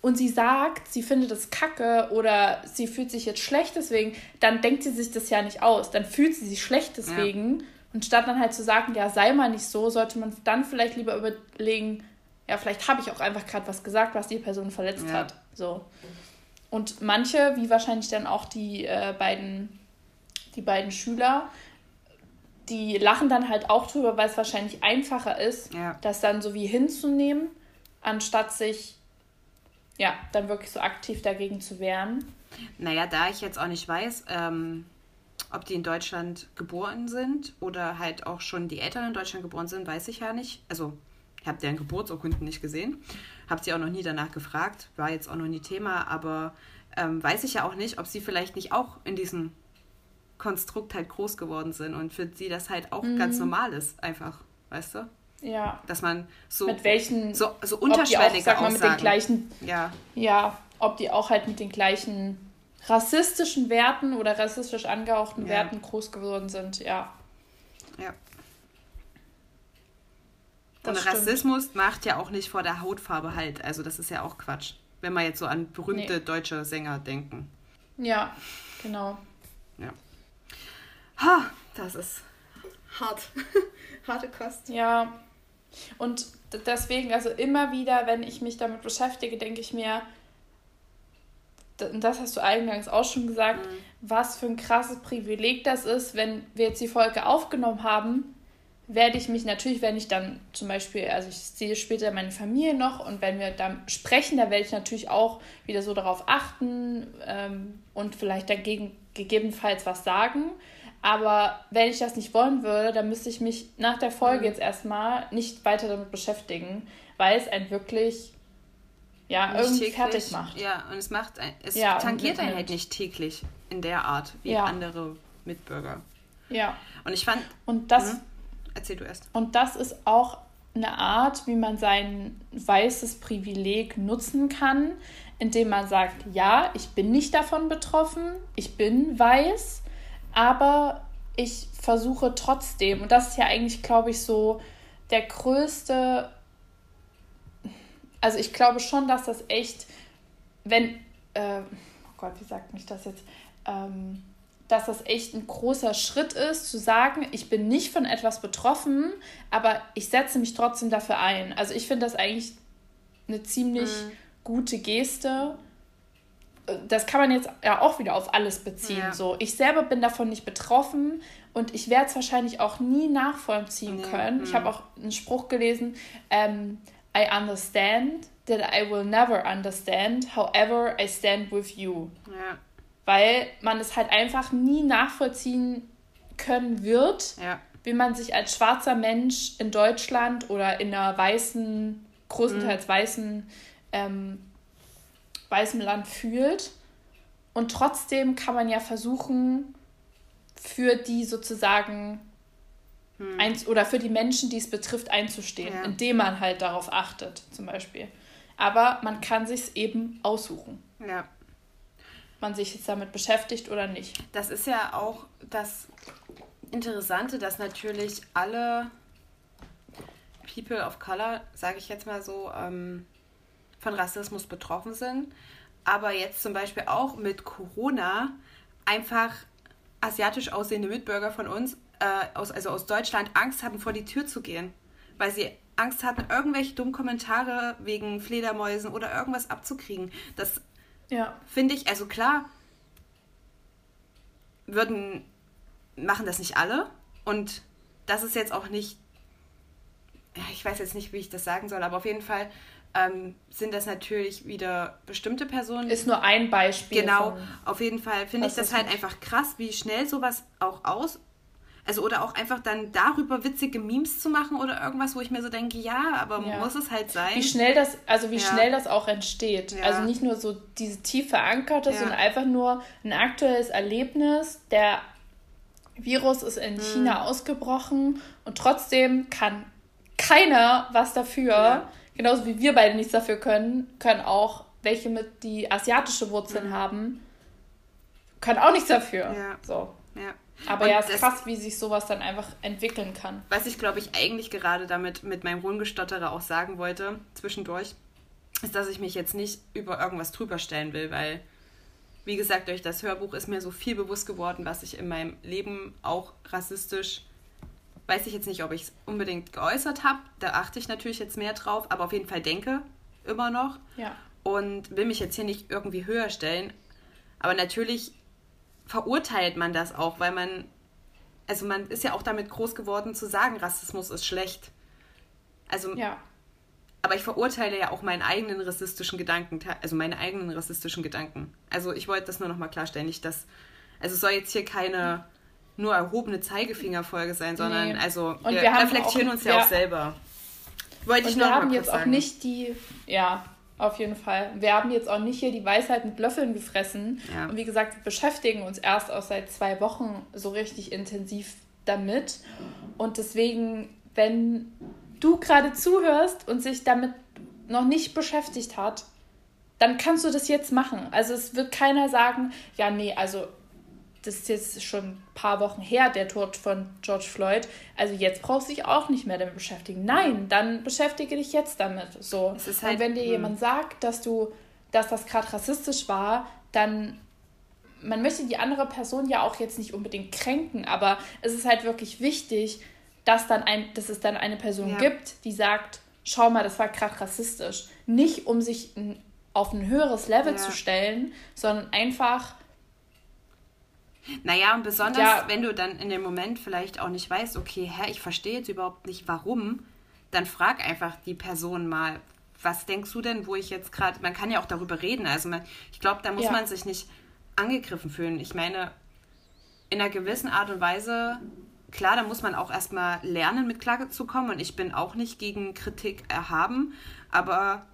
und sie sagt, sie findet es kacke oder sie fühlt sich jetzt schlecht deswegen, dann denkt sie sich das ja nicht aus. Dann fühlt sie sich schlecht deswegen. Ja. Und statt dann halt zu sagen, ja, sei mal nicht so, sollte man dann vielleicht lieber überlegen, ja, vielleicht habe ich auch einfach gerade was gesagt, was die Person verletzt ja. hat. So. Und manche, wie wahrscheinlich dann auch die äh, beiden, die beiden Schüler, die lachen dann halt auch drüber, weil es wahrscheinlich einfacher ist, ja. das dann so wie hinzunehmen, anstatt sich ja dann wirklich so aktiv dagegen zu wehren. Naja, da ich jetzt auch nicht weiß, ähm, ob die in Deutschland geboren sind oder halt auch schon die Eltern in Deutschland geboren sind, weiß ich ja nicht. Also ich habe deren Geburtsurkunden nicht gesehen. Habe sie auch noch nie danach gefragt, war jetzt auch noch nie Thema, aber ähm, weiß ich ja auch nicht, ob sie vielleicht nicht auch in diesem Konstrukt halt groß geworden sind und für sie das halt auch mhm. ganz normal ist, einfach, weißt du? Ja. Dass man so. Mit welchen. So, so unterschwellige auch, sag mal, mit den gleichen. Ja. Ja, ob die auch halt mit den gleichen rassistischen Werten oder rassistisch angehauchten ja. Werten groß geworden sind, ja. Ja. Und stimmt. Rassismus macht ja auch nicht vor der Hautfarbe halt. Also das ist ja auch Quatsch. Wenn man jetzt so an berühmte nee. deutsche Sänger denken. Ja, genau. Ja. Ha, das ist hart. Harte Kost. Ja. Und deswegen, also immer wieder, wenn ich mich damit beschäftige, denke ich mir, das hast du eingangs auch schon gesagt, mhm. was für ein krasses Privileg das ist, wenn wir jetzt die Folge aufgenommen haben, werde ich mich natürlich, wenn ich dann zum Beispiel, also ich sehe später meine Familie noch und wenn wir dann sprechen, da werde ich natürlich auch wieder so darauf achten ähm, und vielleicht dagegen gegebenenfalls was sagen. Aber wenn ich das nicht wollen würde, dann müsste ich mich nach der Folge mhm. jetzt erstmal nicht weiter damit beschäftigen, weil es einen wirklich ja, nicht irgendwie täglich, fertig macht. Ja, und es macht ein, es ja, tangiert einen halt nicht täglich in der Art wie ja. andere Mitbürger. Ja. Und ich fand. Und das. Mh, erzähl du erst. Und das ist auch eine Art, wie man sein weißes Privileg nutzen kann, indem man sagt, ja, ich bin nicht davon betroffen, ich bin weiß, aber ich versuche trotzdem, und das ist ja eigentlich, glaube ich, so der größte also ich glaube schon, dass das echt, wenn, äh, oh Gott, wie sagt mich das jetzt, ähm, dass das echt ein großer Schritt ist, zu sagen, ich bin nicht von etwas betroffen, aber ich setze mich trotzdem dafür ein. Also ich finde das eigentlich eine ziemlich mhm. gute Geste. Das kann man jetzt ja auch wieder auf alles beziehen. Ja. So, ich selber bin davon nicht betroffen und ich werde es wahrscheinlich auch nie nachvollziehen nee. können. Mhm. Ich habe auch einen Spruch gelesen, ähm, I understand that I will never understand, however I stand with you. Ja. Weil man es halt einfach nie nachvollziehen können wird, ja. wie man sich als schwarzer Mensch in Deutschland oder in einer weißen, größtenteils mhm. weißen, ähm, weißem Land fühlt. Und trotzdem kann man ja versuchen, für die sozusagen hm. Eins, oder für die Menschen, die es betrifft, einzustehen, ja. indem man halt darauf achtet, zum Beispiel. Aber man kann sich eben aussuchen. Ja. Man sich jetzt damit beschäftigt oder nicht. Das ist ja auch das Interessante, dass natürlich alle People of Color, sage ich jetzt mal so, ähm, von Rassismus betroffen sind. Aber jetzt zum Beispiel auch mit Corona einfach asiatisch aussehende Mitbürger von uns äh, aus, also aus Deutschland Angst hatten, vor die Tür zu gehen, weil sie Angst hatten, irgendwelche dummen Kommentare wegen Fledermäusen oder irgendwas abzukriegen. Das ja. finde ich, also klar, würden, machen das nicht alle und das ist jetzt auch nicht, ich weiß jetzt nicht, wie ich das sagen soll, aber auf jeden Fall ähm, sind das natürlich wieder bestimmte Personen. Ist nur ein Beispiel. Genau, auf jeden Fall finde ich das halt einfach krass, wie schnell sowas auch aus also oder auch einfach dann darüber witzige Memes zu machen oder irgendwas, wo ich mir so denke, ja, aber ja. muss es halt sein. Wie schnell das, also wie ja. schnell das auch entsteht. Ja. Also nicht nur so diese tief verankerte, sondern einfach nur ein aktuelles Erlebnis. Der Virus ist in hm. China ausgebrochen und trotzdem kann keiner was dafür. Genauso wie wir beide nichts dafür können, können auch welche mit die asiatische Wurzeln hm. haben, können auch nichts dafür. So. Ja. Aber und ja, es ist krass, wie sich sowas dann einfach entwickeln kann. Was ich, glaube ich, eigentlich gerade damit mit meinem Rumgestotterer auch sagen wollte, zwischendurch, ist, dass ich mich jetzt nicht über irgendwas drüber stellen will, weil, wie gesagt, durch das Hörbuch ist mir so viel bewusst geworden, was ich in meinem Leben auch rassistisch, weiß ich jetzt nicht, ob ich es unbedingt geäußert habe, da achte ich natürlich jetzt mehr drauf, aber auf jeden Fall denke immer noch. Ja. Und will mich jetzt hier nicht irgendwie höher stellen. Aber natürlich verurteilt man das auch, weil man, also man ist ja auch damit groß geworden zu sagen, Rassismus ist schlecht. Also, ja. aber ich verurteile ja auch meinen eigenen rassistischen Gedanken, also meine eigenen rassistischen Gedanken. Also ich wollte das nur nochmal klarstellen, nicht dass, also es soll jetzt hier keine nur erhobene Zeigefingerfolge sein, sondern nee. also wir, wir reflektieren auch, uns ja, ja, auch selber. Wollte ich noch wir haben jetzt auch nicht die, ja, Auf jeden Fall. Wir haben jetzt auch nicht hier die Weisheit mit Löffeln gefressen. Ja. Und wie gesagt, wir beschäftigen uns erst auch seit zwei Wochen so richtig intensiv damit. Und deswegen, wenn du gerade zuhörst und sich damit noch nicht beschäftigt hat, dann kannst du das jetzt machen. Also es wird keiner sagen, ja, nee, also das ist jetzt schon ein paar Wochen her, der Tod von George Floyd. Also jetzt brauchst du dich auch nicht mehr damit beschäftigen. Nein, dann beschäftige dich jetzt damit. So. Halt, Und wenn dir hm. jemand sagt, dass du, dass das gerade rassistisch war, dann man möchte die andere Person ja auch jetzt nicht unbedingt kränken, aber es ist halt wirklich wichtig, dass, dann ein, dass es dann eine Person ja. gibt, die sagt, schau mal, das war gerade rassistisch. Nicht um sich auf ein höheres Level ja. zu stellen, sondern einfach. Naja, und besonders, ja. wenn du dann in dem Moment vielleicht auch nicht weißt, okay, hä, ich verstehe jetzt überhaupt nicht, warum, dann frag einfach die Person mal, was denkst du denn, wo ich jetzt gerade, man kann ja auch darüber reden, also man, ich glaube, da muss ja. man sich nicht angegriffen fühlen. Ich meine, in einer gewissen Art und Weise, klar, da muss man auch erstmal lernen, mit Klage zu kommen und ich bin auch nicht gegen Kritik erhaben, aber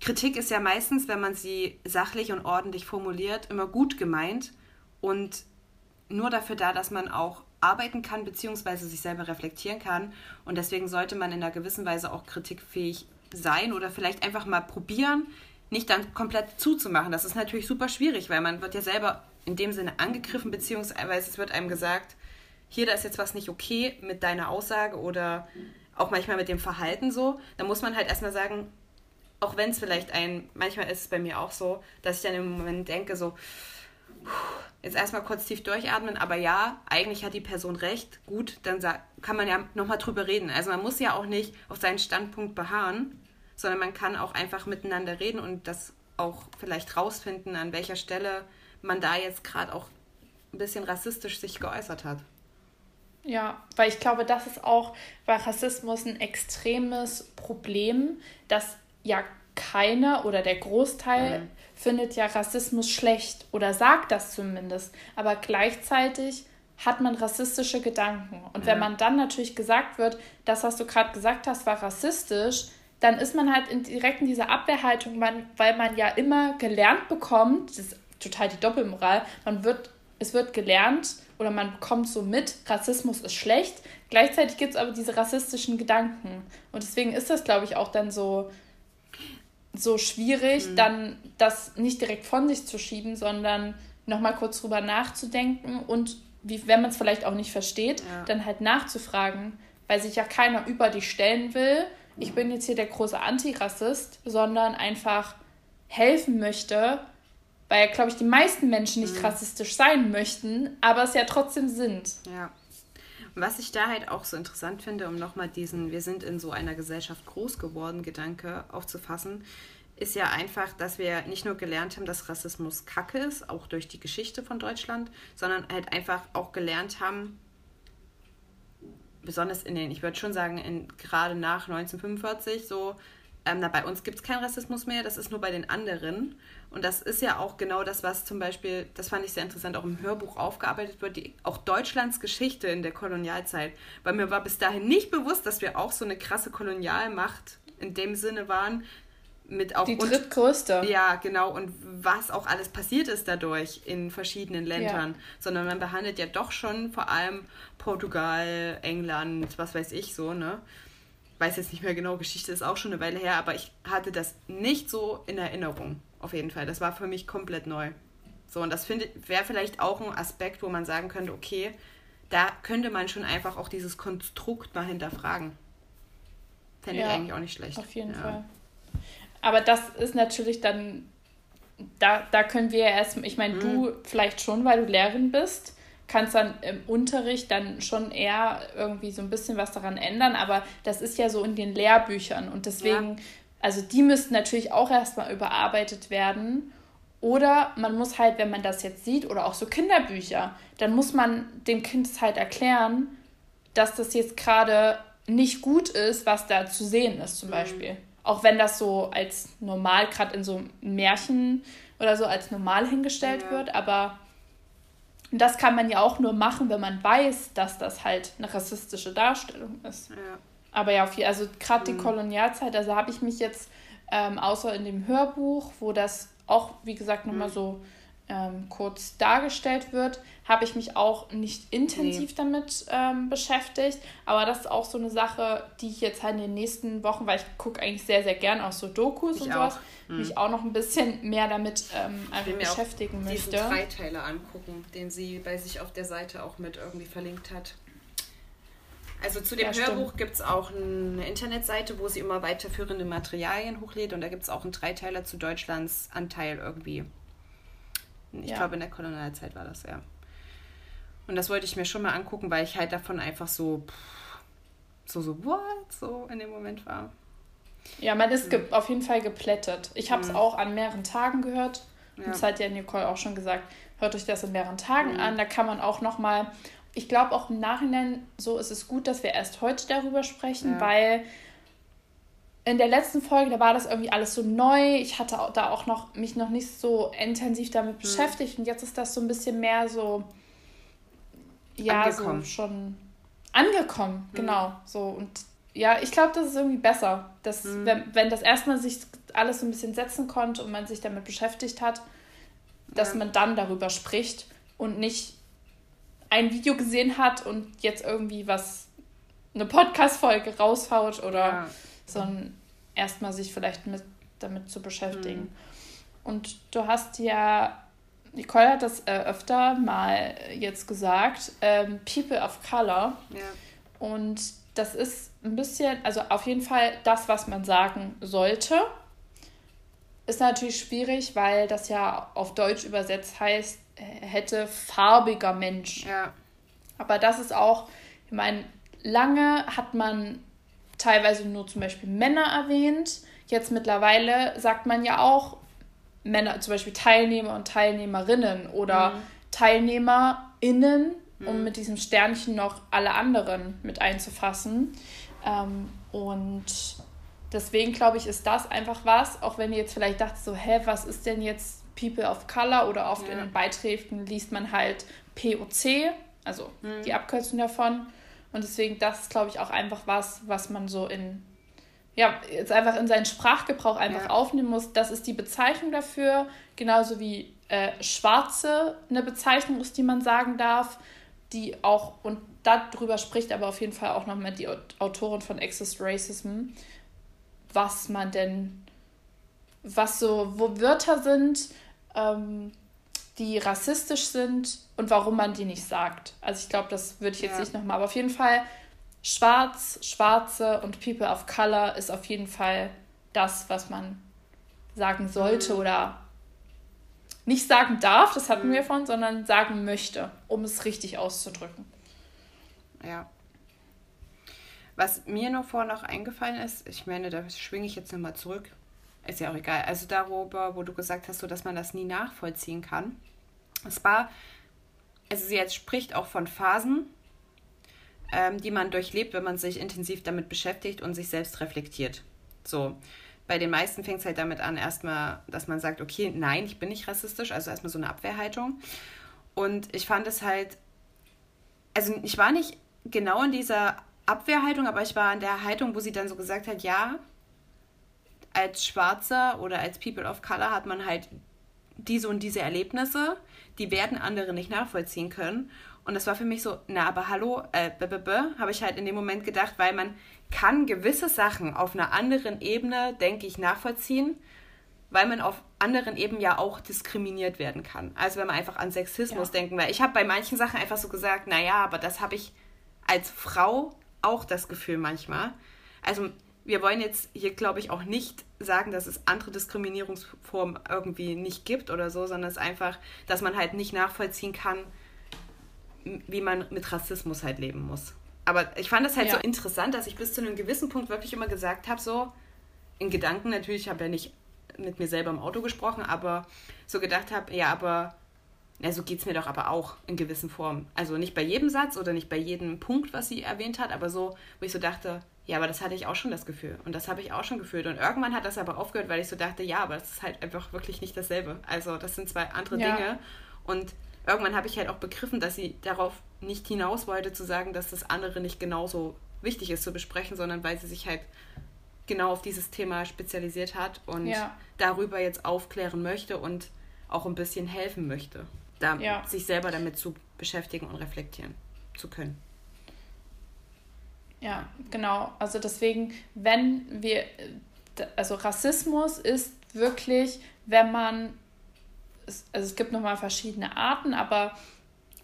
Kritik ist ja meistens, wenn man sie sachlich und ordentlich formuliert, immer gut gemeint und nur dafür da, dass man auch arbeiten kann bzw. sich selber reflektieren kann. Und deswegen sollte man in einer gewissen Weise auch kritikfähig sein oder vielleicht einfach mal probieren, nicht dann komplett zuzumachen. Das ist natürlich super schwierig, weil man wird ja selber in dem Sinne angegriffen, beziehungsweise es wird einem gesagt, hier, da ist jetzt was nicht okay mit deiner Aussage oder auch manchmal mit dem Verhalten so. Da muss man halt erstmal sagen, auch wenn es vielleicht ein, manchmal ist es bei mir auch so, dass ich dann im Moment denke, so, jetzt erstmal kurz tief durchatmen, aber ja, eigentlich hat die Person recht, gut, dann kann man ja nochmal drüber reden. Also man muss ja auch nicht auf seinen Standpunkt beharren, sondern man kann auch einfach miteinander reden und das auch vielleicht rausfinden, an welcher Stelle man da jetzt gerade auch ein bisschen rassistisch sich geäußert hat. Ja, weil ich glaube, das ist auch bei Rassismus ein extremes Problem, dass ja keiner oder der Großteil mhm. Findet ja Rassismus schlecht oder sagt das zumindest. Aber gleichzeitig hat man rassistische Gedanken. Und wenn man dann natürlich gesagt wird, das, was du gerade gesagt hast, war rassistisch, dann ist man halt in, direkt in dieser Abwehrhaltung, weil man ja immer gelernt bekommt, das ist total die Doppelmoral, man wird, es wird gelernt oder man bekommt so mit, Rassismus ist schlecht. Gleichzeitig gibt es aber diese rassistischen Gedanken. Und deswegen ist das, glaube ich, auch dann so, so schwierig, mhm. dann das nicht direkt von sich zu schieben, sondern nochmal kurz drüber nachzudenken und wie, wenn man es vielleicht auch nicht versteht, ja. dann halt nachzufragen, weil sich ja keiner über dich stellen will. Ich bin jetzt hier der große Antirassist, sondern einfach helfen möchte, weil, glaube ich, die meisten Menschen nicht mhm. rassistisch sein möchten, aber es ja trotzdem sind. Ja. Was ich da halt auch so interessant finde, um nochmal diesen Wir sind in so einer Gesellschaft groß geworden Gedanke aufzufassen, ist ja einfach, dass wir nicht nur gelernt haben, dass Rassismus Kacke ist, auch durch die Geschichte von Deutschland, sondern halt einfach auch gelernt haben, besonders in den, ich würde schon sagen, in, gerade nach 1945, so, ähm, na, bei uns gibt es keinen Rassismus mehr, das ist nur bei den anderen. Und das ist ja auch genau das, was zum Beispiel, das fand ich sehr interessant, auch im Hörbuch aufgearbeitet wird, die, auch Deutschlands Geschichte in der Kolonialzeit. Weil mir war bis dahin nicht bewusst, dass wir auch so eine krasse Kolonialmacht in dem Sinne waren. Mit auch die drittgrößte. Und, ja, genau. Und was auch alles passiert ist dadurch in verschiedenen Ländern. Ja. Sondern man behandelt ja doch schon vor allem Portugal, England, was weiß ich so, ne? Weiß jetzt nicht mehr genau, Geschichte ist auch schon eine Weile her, aber ich hatte das nicht so in Erinnerung. Auf jeden Fall. Das war für mich komplett neu. So, und das wäre vielleicht auch ein Aspekt, wo man sagen könnte, okay, da könnte man schon einfach auch dieses Konstrukt mal hinterfragen. Fände ja, ich eigentlich auch nicht schlecht. Auf jeden ja. Fall. Aber das ist natürlich dann, da, da können wir ja erst, ich meine, mhm. du vielleicht schon, weil du Lehrerin bist, kannst dann im Unterricht dann schon eher irgendwie so ein bisschen was daran ändern, aber das ist ja so in den Lehrbüchern und deswegen, ja. also die müssten natürlich auch erstmal überarbeitet werden. Oder man muss halt, wenn man das jetzt sieht, oder auch so Kinderbücher, dann muss man dem Kind halt erklären, dass das jetzt gerade nicht gut ist, was da zu sehen ist, zum mhm. Beispiel. Auch wenn das so als normal, gerade in so Märchen oder so als normal hingestellt ja. wird, aber und das kann man ja auch nur machen, wenn man weiß, dass das halt eine rassistische Darstellung ist. Ja. Aber ja, viel, also gerade die mhm. Kolonialzeit, also habe ich mich jetzt ähm, außer in dem Hörbuch, wo das auch, wie gesagt, nochmal mhm. so ähm, kurz dargestellt wird, habe ich mich auch nicht intensiv nee. damit ähm, beschäftigt. Aber das ist auch so eine Sache, die ich jetzt halt in den nächsten Wochen, weil ich gucke eigentlich sehr, sehr gern auch so Dokus ich und sowas, auch. Mhm. mich auch noch ein bisschen mehr damit ähm, beschäftigen möchte. Diesen Dreiteiler angucken, den sie bei sich auf der Seite auch mit irgendwie verlinkt hat. Also zu dem ja, Hörbuch gibt es auch eine Internetseite, wo sie immer weiterführende Materialien hochlädt und da gibt es auch einen Dreiteiler zu Deutschlands Anteil irgendwie. Ich ja. glaube, in der Kolonialzeit war das, ja. Und das wollte ich mir schon mal angucken, weil ich halt davon einfach so, so, so, what? So in dem Moment war. Ja, man ist mhm. auf jeden Fall geplättet. Ich habe es mhm. auch an mehreren Tagen gehört. Ja. Das hat ja Nicole auch schon gesagt. Hört euch das in mehreren Tagen mhm. an. Da kann man auch noch mal ich glaube auch im Nachhinein, so ist es gut, dass wir erst heute darüber sprechen, ja. weil in der letzten Folge, da war das irgendwie alles so neu. Ich hatte da auch noch mich noch nicht so intensiv damit mhm. beschäftigt und jetzt ist das so ein bisschen mehr so ja, angekommen. so schon angekommen, mhm. genau, so und ja, ich glaube, das ist irgendwie besser, dass mhm. wenn, wenn das erstmal sich alles so ein bisschen setzen konnte und man sich damit beschäftigt hat, dass ja. man dann darüber spricht und nicht ein Video gesehen hat und jetzt irgendwie was, eine Podcast-Folge raushaut oder ja. sondern erstmal sich vielleicht mit, damit zu beschäftigen. Mhm. Und du hast ja, Nicole hat das äh, öfter mal jetzt gesagt, ähm, People of Color. Ja. Und das ist ein bisschen, also auf jeden Fall das, was man sagen sollte. Ist natürlich schwierig, weil das ja auf Deutsch übersetzt heißt, hätte farbiger Mensch. Ja. Aber das ist auch, ich meine, lange hat man teilweise nur zum Beispiel Männer erwähnt. Jetzt mittlerweile sagt man ja auch Männer, zum Beispiel Teilnehmer und Teilnehmerinnen oder mhm. TeilnehmerInnen, um mhm. mit diesem Sternchen noch alle anderen mit einzufassen. Ähm, und deswegen glaube ich, ist das einfach was, auch wenn ihr jetzt vielleicht dacht, so, hä, was ist denn jetzt People of Color oder oft ja. in den Beiträgen liest man halt POC, also mhm. die Abkürzung davon. Und deswegen, das ist, glaube ich, auch einfach was, was man so in, ja, jetzt einfach in seinen Sprachgebrauch einfach ja. aufnehmen muss. Das ist die Bezeichnung dafür, genauso wie äh, Schwarze eine Bezeichnung ist, die man sagen darf, die auch, und darüber spricht aber auf jeden Fall auch nochmal die Autorin von Access Racism, was man denn, was so, wo Wörter sind, ähm, die rassistisch sind und warum man die nicht sagt. Also ich glaube, das würde ich jetzt ja. nicht nochmal, aber auf jeden Fall Schwarz, Schwarze und People of Color ist auf jeden Fall das, was man sagen sollte mhm. oder nicht sagen darf, das hatten mhm. wir von, sondern sagen möchte, um es richtig auszudrücken. Ja. Was mir nur vorher noch eingefallen ist, ich meine, da schwinge ich jetzt nochmal zurück, ist ja auch egal. Also darüber, wo du gesagt hast, so dass man das nie nachvollziehen kann. Es war, also sie jetzt spricht auch von Phasen, ähm, die man durchlebt, wenn man sich intensiv damit beschäftigt und sich selbst reflektiert. So. Bei den meisten fängt es halt damit an, erstmal, dass man sagt, okay, nein, ich bin nicht rassistisch, also erstmal so eine Abwehrhaltung. Und ich fand es halt, also ich war nicht genau in dieser Abwehrhaltung, aber ich war in der Haltung, wo sie dann so gesagt hat, ja, als Schwarzer oder als People of Color hat man halt diese und diese Erlebnisse, die werden andere nicht nachvollziehen können. Und das war für mich so, na, aber hallo, äh, habe ich halt in dem Moment gedacht, weil man kann gewisse Sachen auf einer anderen Ebene, denke ich, nachvollziehen, weil man auf anderen Ebenen ja auch diskriminiert werden kann. Also wenn man einfach an Sexismus ja. denken, weil ich habe bei manchen Sachen einfach so gesagt, naja, aber das habe ich als Frau auch das Gefühl manchmal. Also wir wollen jetzt hier, glaube ich, auch nicht sagen, dass es andere Diskriminierungsformen irgendwie nicht gibt oder so, sondern es ist einfach, dass man halt nicht nachvollziehen kann, wie man mit Rassismus halt leben muss. Aber ich fand es halt ja. so interessant, dass ich bis zu einem gewissen Punkt wirklich immer gesagt habe, so in Gedanken natürlich, ich habe ja nicht mit mir selber im Auto gesprochen, aber so gedacht habe, ja, aber ja, so geht es mir doch aber auch in gewissen Formen. Also nicht bei jedem Satz oder nicht bei jedem Punkt, was sie erwähnt hat, aber so, wo ich so dachte, ja, aber das hatte ich auch schon das Gefühl. Und das habe ich auch schon gefühlt. Und irgendwann hat das aber aufgehört, weil ich so dachte, ja, aber das ist halt einfach wirklich nicht dasselbe. Also das sind zwei andere ja. Dinge. Und irgendwann habe ich halt auch begriffen, dass sie darauf nicht hinaus wollte, zu sagen, dass das andere nicht genauso wichtig ist zu besprechen, sondern weil sie sich halt genau auf dieses Thema spezialisiert hat und ja. darüber jetzt aufklären möchte und auch ein bisschen helfen möchte, da, ja. sich selber damit zu beschäftigen und reflektieren zu können. Ja, genau. Also deswegen, wenn wir, also Rassismus ist wirklich, wenn man, also es gibt nochmal verschiedene Arten, aber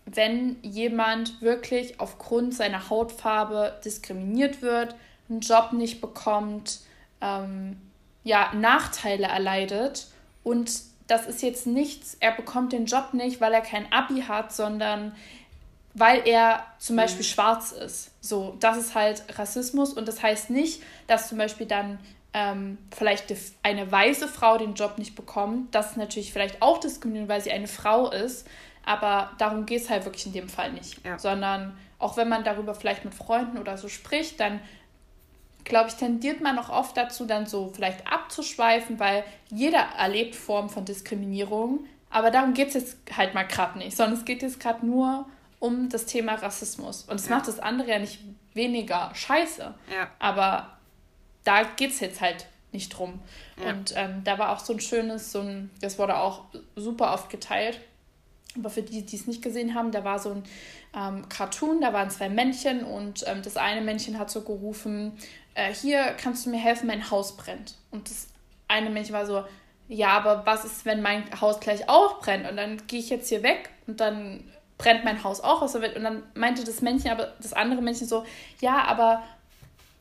wenn jemand wirklich aufgrund seiner Hautfarbe diskriminiert wird, einen Job nicht bekommt, ähm, ja, Nachteile erleidet und das ist jetzt nichts, er bekommt den Job nicht, weil er kein Abi hat, sondern weil er zum Beispiel mhm. schwarz ist. So, das ist halt Rassismus und das heißt nicht, dass zum Beispiel dann ähm, vielleicht eine weiße Frau den Job nicht bekommt. Das ist natürlich vielleicht auch diskriminierend, weil sie eine Frau ist. Aber darum geht es halt wirklich in dem Fall nicht. Ja. Sondern auch wenn man darüber vielleicht mit Freunden oder so spricht, dann glaube ich, tendiert man auch oft dazu, dann so vielleicht abzuschweifen, weil jeder erlebt Formen von Diskriminierung. Aber darum geht es jetzt halt mal gerade nicht, sondern es geht jetzt gerade nur um das Thema Rassismus. Und es ja. macht das andere ja nicht weniger scheiße. Ja. Aber da geht es jetzt halt nicht drum. Ja. Und ähm, da war auch so ein schönes, so ein, das wurde auch super oft geteilt. Aber für die, die es nicht gesehen haben, da war so ein ähm, Cartoon, da waren zwei Männchen und ähm, das eine Männchen hat so gerufen, äh, hier kannst du mir helfen, mein Haus brennt. Und das eine Männchen war so, ja, aber was ist, wenn mein Haus gleich auch brennt? Und dann gehe ich jetzt hier weg und dann brennt mein Haus auch aus der Welt. Und dann meinte das Männchen, aber das andere Männchen so, ja, aber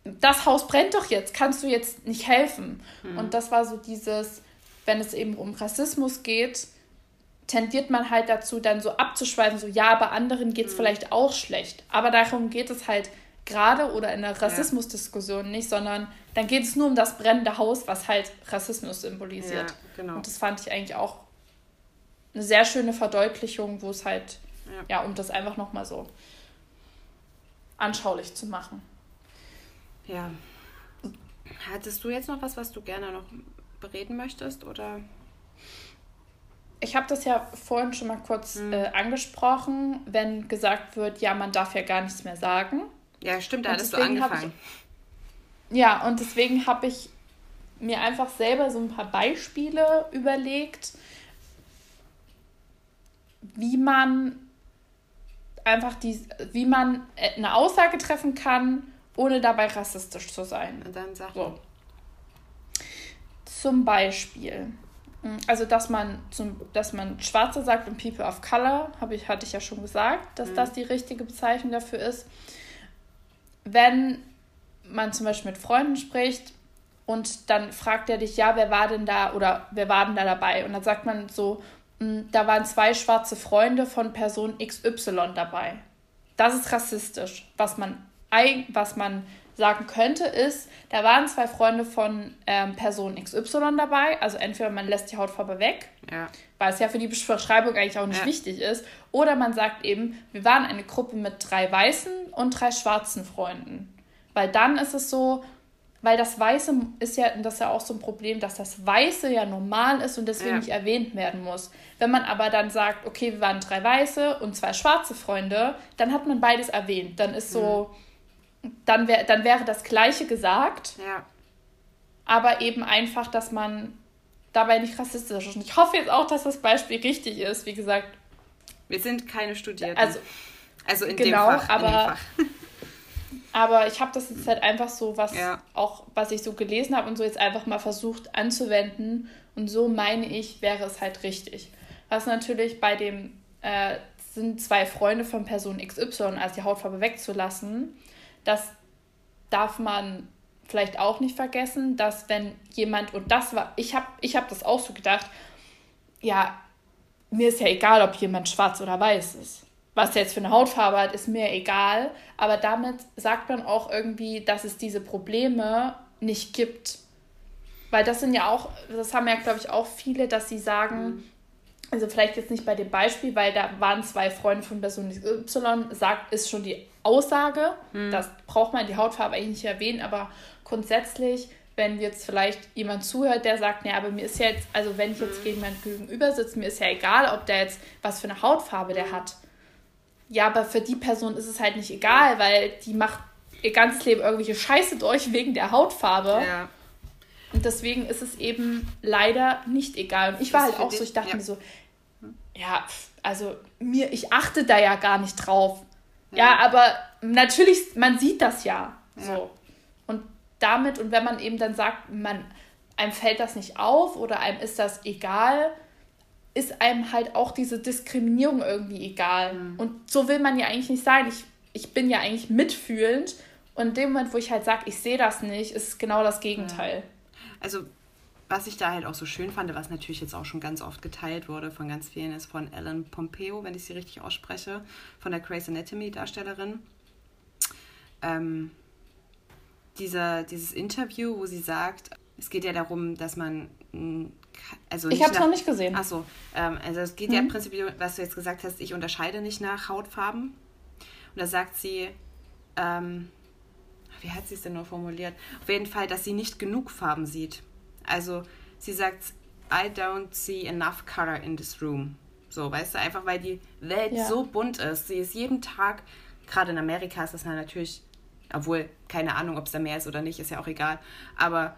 das Haus brennt doch jetzt, kannst du jetzt nicht helfen? Mhm. Und das war so dieses, wenn es eben um Rassismus geht, tendiert man halt dazu, dann so abzuschweifen, so ja, aber anderen geht es mhm. vielleicht auch schlecht. Aber darum geht es halt gerade oder in der Rassismusdiskussion ja. nicht, sondern dann geht es nur um das brennende Haus, was halt Rassismus symbolisiert. Ja, genau. Und das fand ich eigentlich auch eine sehr schöne Verdeutlichung, wo es halt, ja, ja um das einfach nochmal so anschaulich zu machen. Ja. Hattest du jetzt noch was, was du gerne noch bereden möchtest oder? Ich habe das ja vorhin schon mal kurz mhm. äh, angesprochen, wenn gesagt wird, ja, man darf ja gar nichts mehr sagen. Ja, stimmt, da hattest du angefangen. Ich, ja, und deswegen habe ich mir einfach selber so ein paar Beispiele überlegt, wie man einfach die, wie man eine Aussage treffen kann, ohne dabei rassistisch zu sein. Und dann sag so. Zum Beispiel, hm, also dass man zum, dass man Schwarze sagt und People of Color, habe ich, hatte ich ja schon gesagt, dass mhm. das die richtige Bezeichnung dafür ist wenn man zum Beispiel mit Freunden spricht und dann fragt er dich, ja, wer war denn da oder wer war denn da dabei? Und dann sagt man so, da waren zwei schwarze Freunde von Person XY dabei. Das ist rassistisch. Was man, was man sagen könnte, ist, da waren zwei Freunde von ähm, Person XY dabei. Also entweder man lässt die Hautfarbe weg, ja. weil es ja für die Beschreibung eigentlich auch nicht ja. wichtig ist. Oder man sagt eben, wir waren eine Gruppe mit drei weißen und drei schwarzen Freunden. Weil dann ist es so, weil das Weiße ist ja, das ist ja auch so ein Problem, dass das Weiße ja normal ist und deswegen ja. nicht erwähnt werden muss. Wenn man aber dann sagt, okay, wir waren drei Weiße und zwei schwarze Freunde, dann hat man beides erwähnt. Dann ist so, mhm dann, wär, dann wäre das Gleiche gesagt. Ja. Aber eben einfach, dass man dabei nicht rassistisch ist. Und ich hoffe jetzt auch, dass das Beispiel richtig ist. Wie gesagt. Wir sind keine Studierten. Also, also in genau, dem Fach. Aber, dem Fach. Aber ich habe das jetzt halt einfach so, was ja. auch, was ich so gelesen habe und so jetzt einfach mal versucht anzuwenden. Und so meine ich, wäre es halt richtig. Was natürlich bei dem äh, sind zwei Freunde von Person XY als die Hautfarbe wegzulassen, das darf man vielleicht auch nicht vergessen, dass wenn jemand, und das war, ich habe ich hab das auch so gedacht, ja, mir ist ja egal, ob jemand schwarz oder weiß ist. Was der jetzt für eine Hautfarbe hat, ist mir egal. Aber damit sagt man auch irgendwie, dass es diese Probleme nicht gibt. Weil das sind ja auch, das haben ja, glaube ich, auch viele, dass sie sagen, also vielleicht jetzt nicht bei dem Beispiel, weil da waren zwei Freunde von Person Y, sagt, ist schon die Aussage. Mhm. Das braucht man die Hautfarbe eigentlich nicht erwähnen, aber grundsätzlich, wenn jetzt vielleicht jemand zuhört, der sagt, ja, aber mir ist ja jetzt, also wenn ich jetzt mhm. jemand gegenüber sitze, mir ist ja egal, ob der jetzt was für eine Hautfarbe der hat. Ja, aber für die Person ist es halt nicht egal, weil die macht ihr ganzes Leben irgendwelche Scheiße durch wegen der Hautfarbe. Ja. Und deswegen ist es eben leider nicht egal. Und ich war halt auch so, ich dachte ja. mir so, ja, also mir, ich achte da ja gar nicht drauf. Ja, ja aber natürlich, man sieht das ja. ja. So. Und damit, und wenn man eben dann sagt, man, einem fällt das nicht auf oder einem ist das egal, ist einem halt auch diese Diskriminierung irgendwie egal. Mhm. Und so will man ja eigentlich nicht sein. Ich, ich bin ja eigentlich mitfühlend. Und in dem Moment, wo ich halt sage, ich sehe das nicht, ist es genau das Gegenteil. Ja. Also, was ich da halt auch so schön fand, was natürlich jetzt auch schon ganz oft geteilt wurde von ganz vielen, ist von Ellen Pompeo, wenn ich sie richtig ausspreche, von der Grey's Anatomy-Darstellerin. Ähm, dieser, dieses Interview, wo sie sagt, es geht ja darum, dass man also ich habe es noch nicht gesehen. Achso, ähm, also es geht mhm. ja im Prinzip, was du jetzt gesagt hast, ich unterscheide nicht nach Hautfarben. Und da sagt sie, ähm, wie hat sie es denn nur formuliert? Auf jeden Fall, dass sie nicht genug Farben sieht. Also sie sagt, I don't see enough color in this room. So, weißt du, einfach weil die Welt ja. so bunt ist. Sie ist jeden Tag, gerade in Amerika ist das natürlich, obwohl keine Ahnung, ob es da mehr ist oder nicht, ist ja auch egal. Aber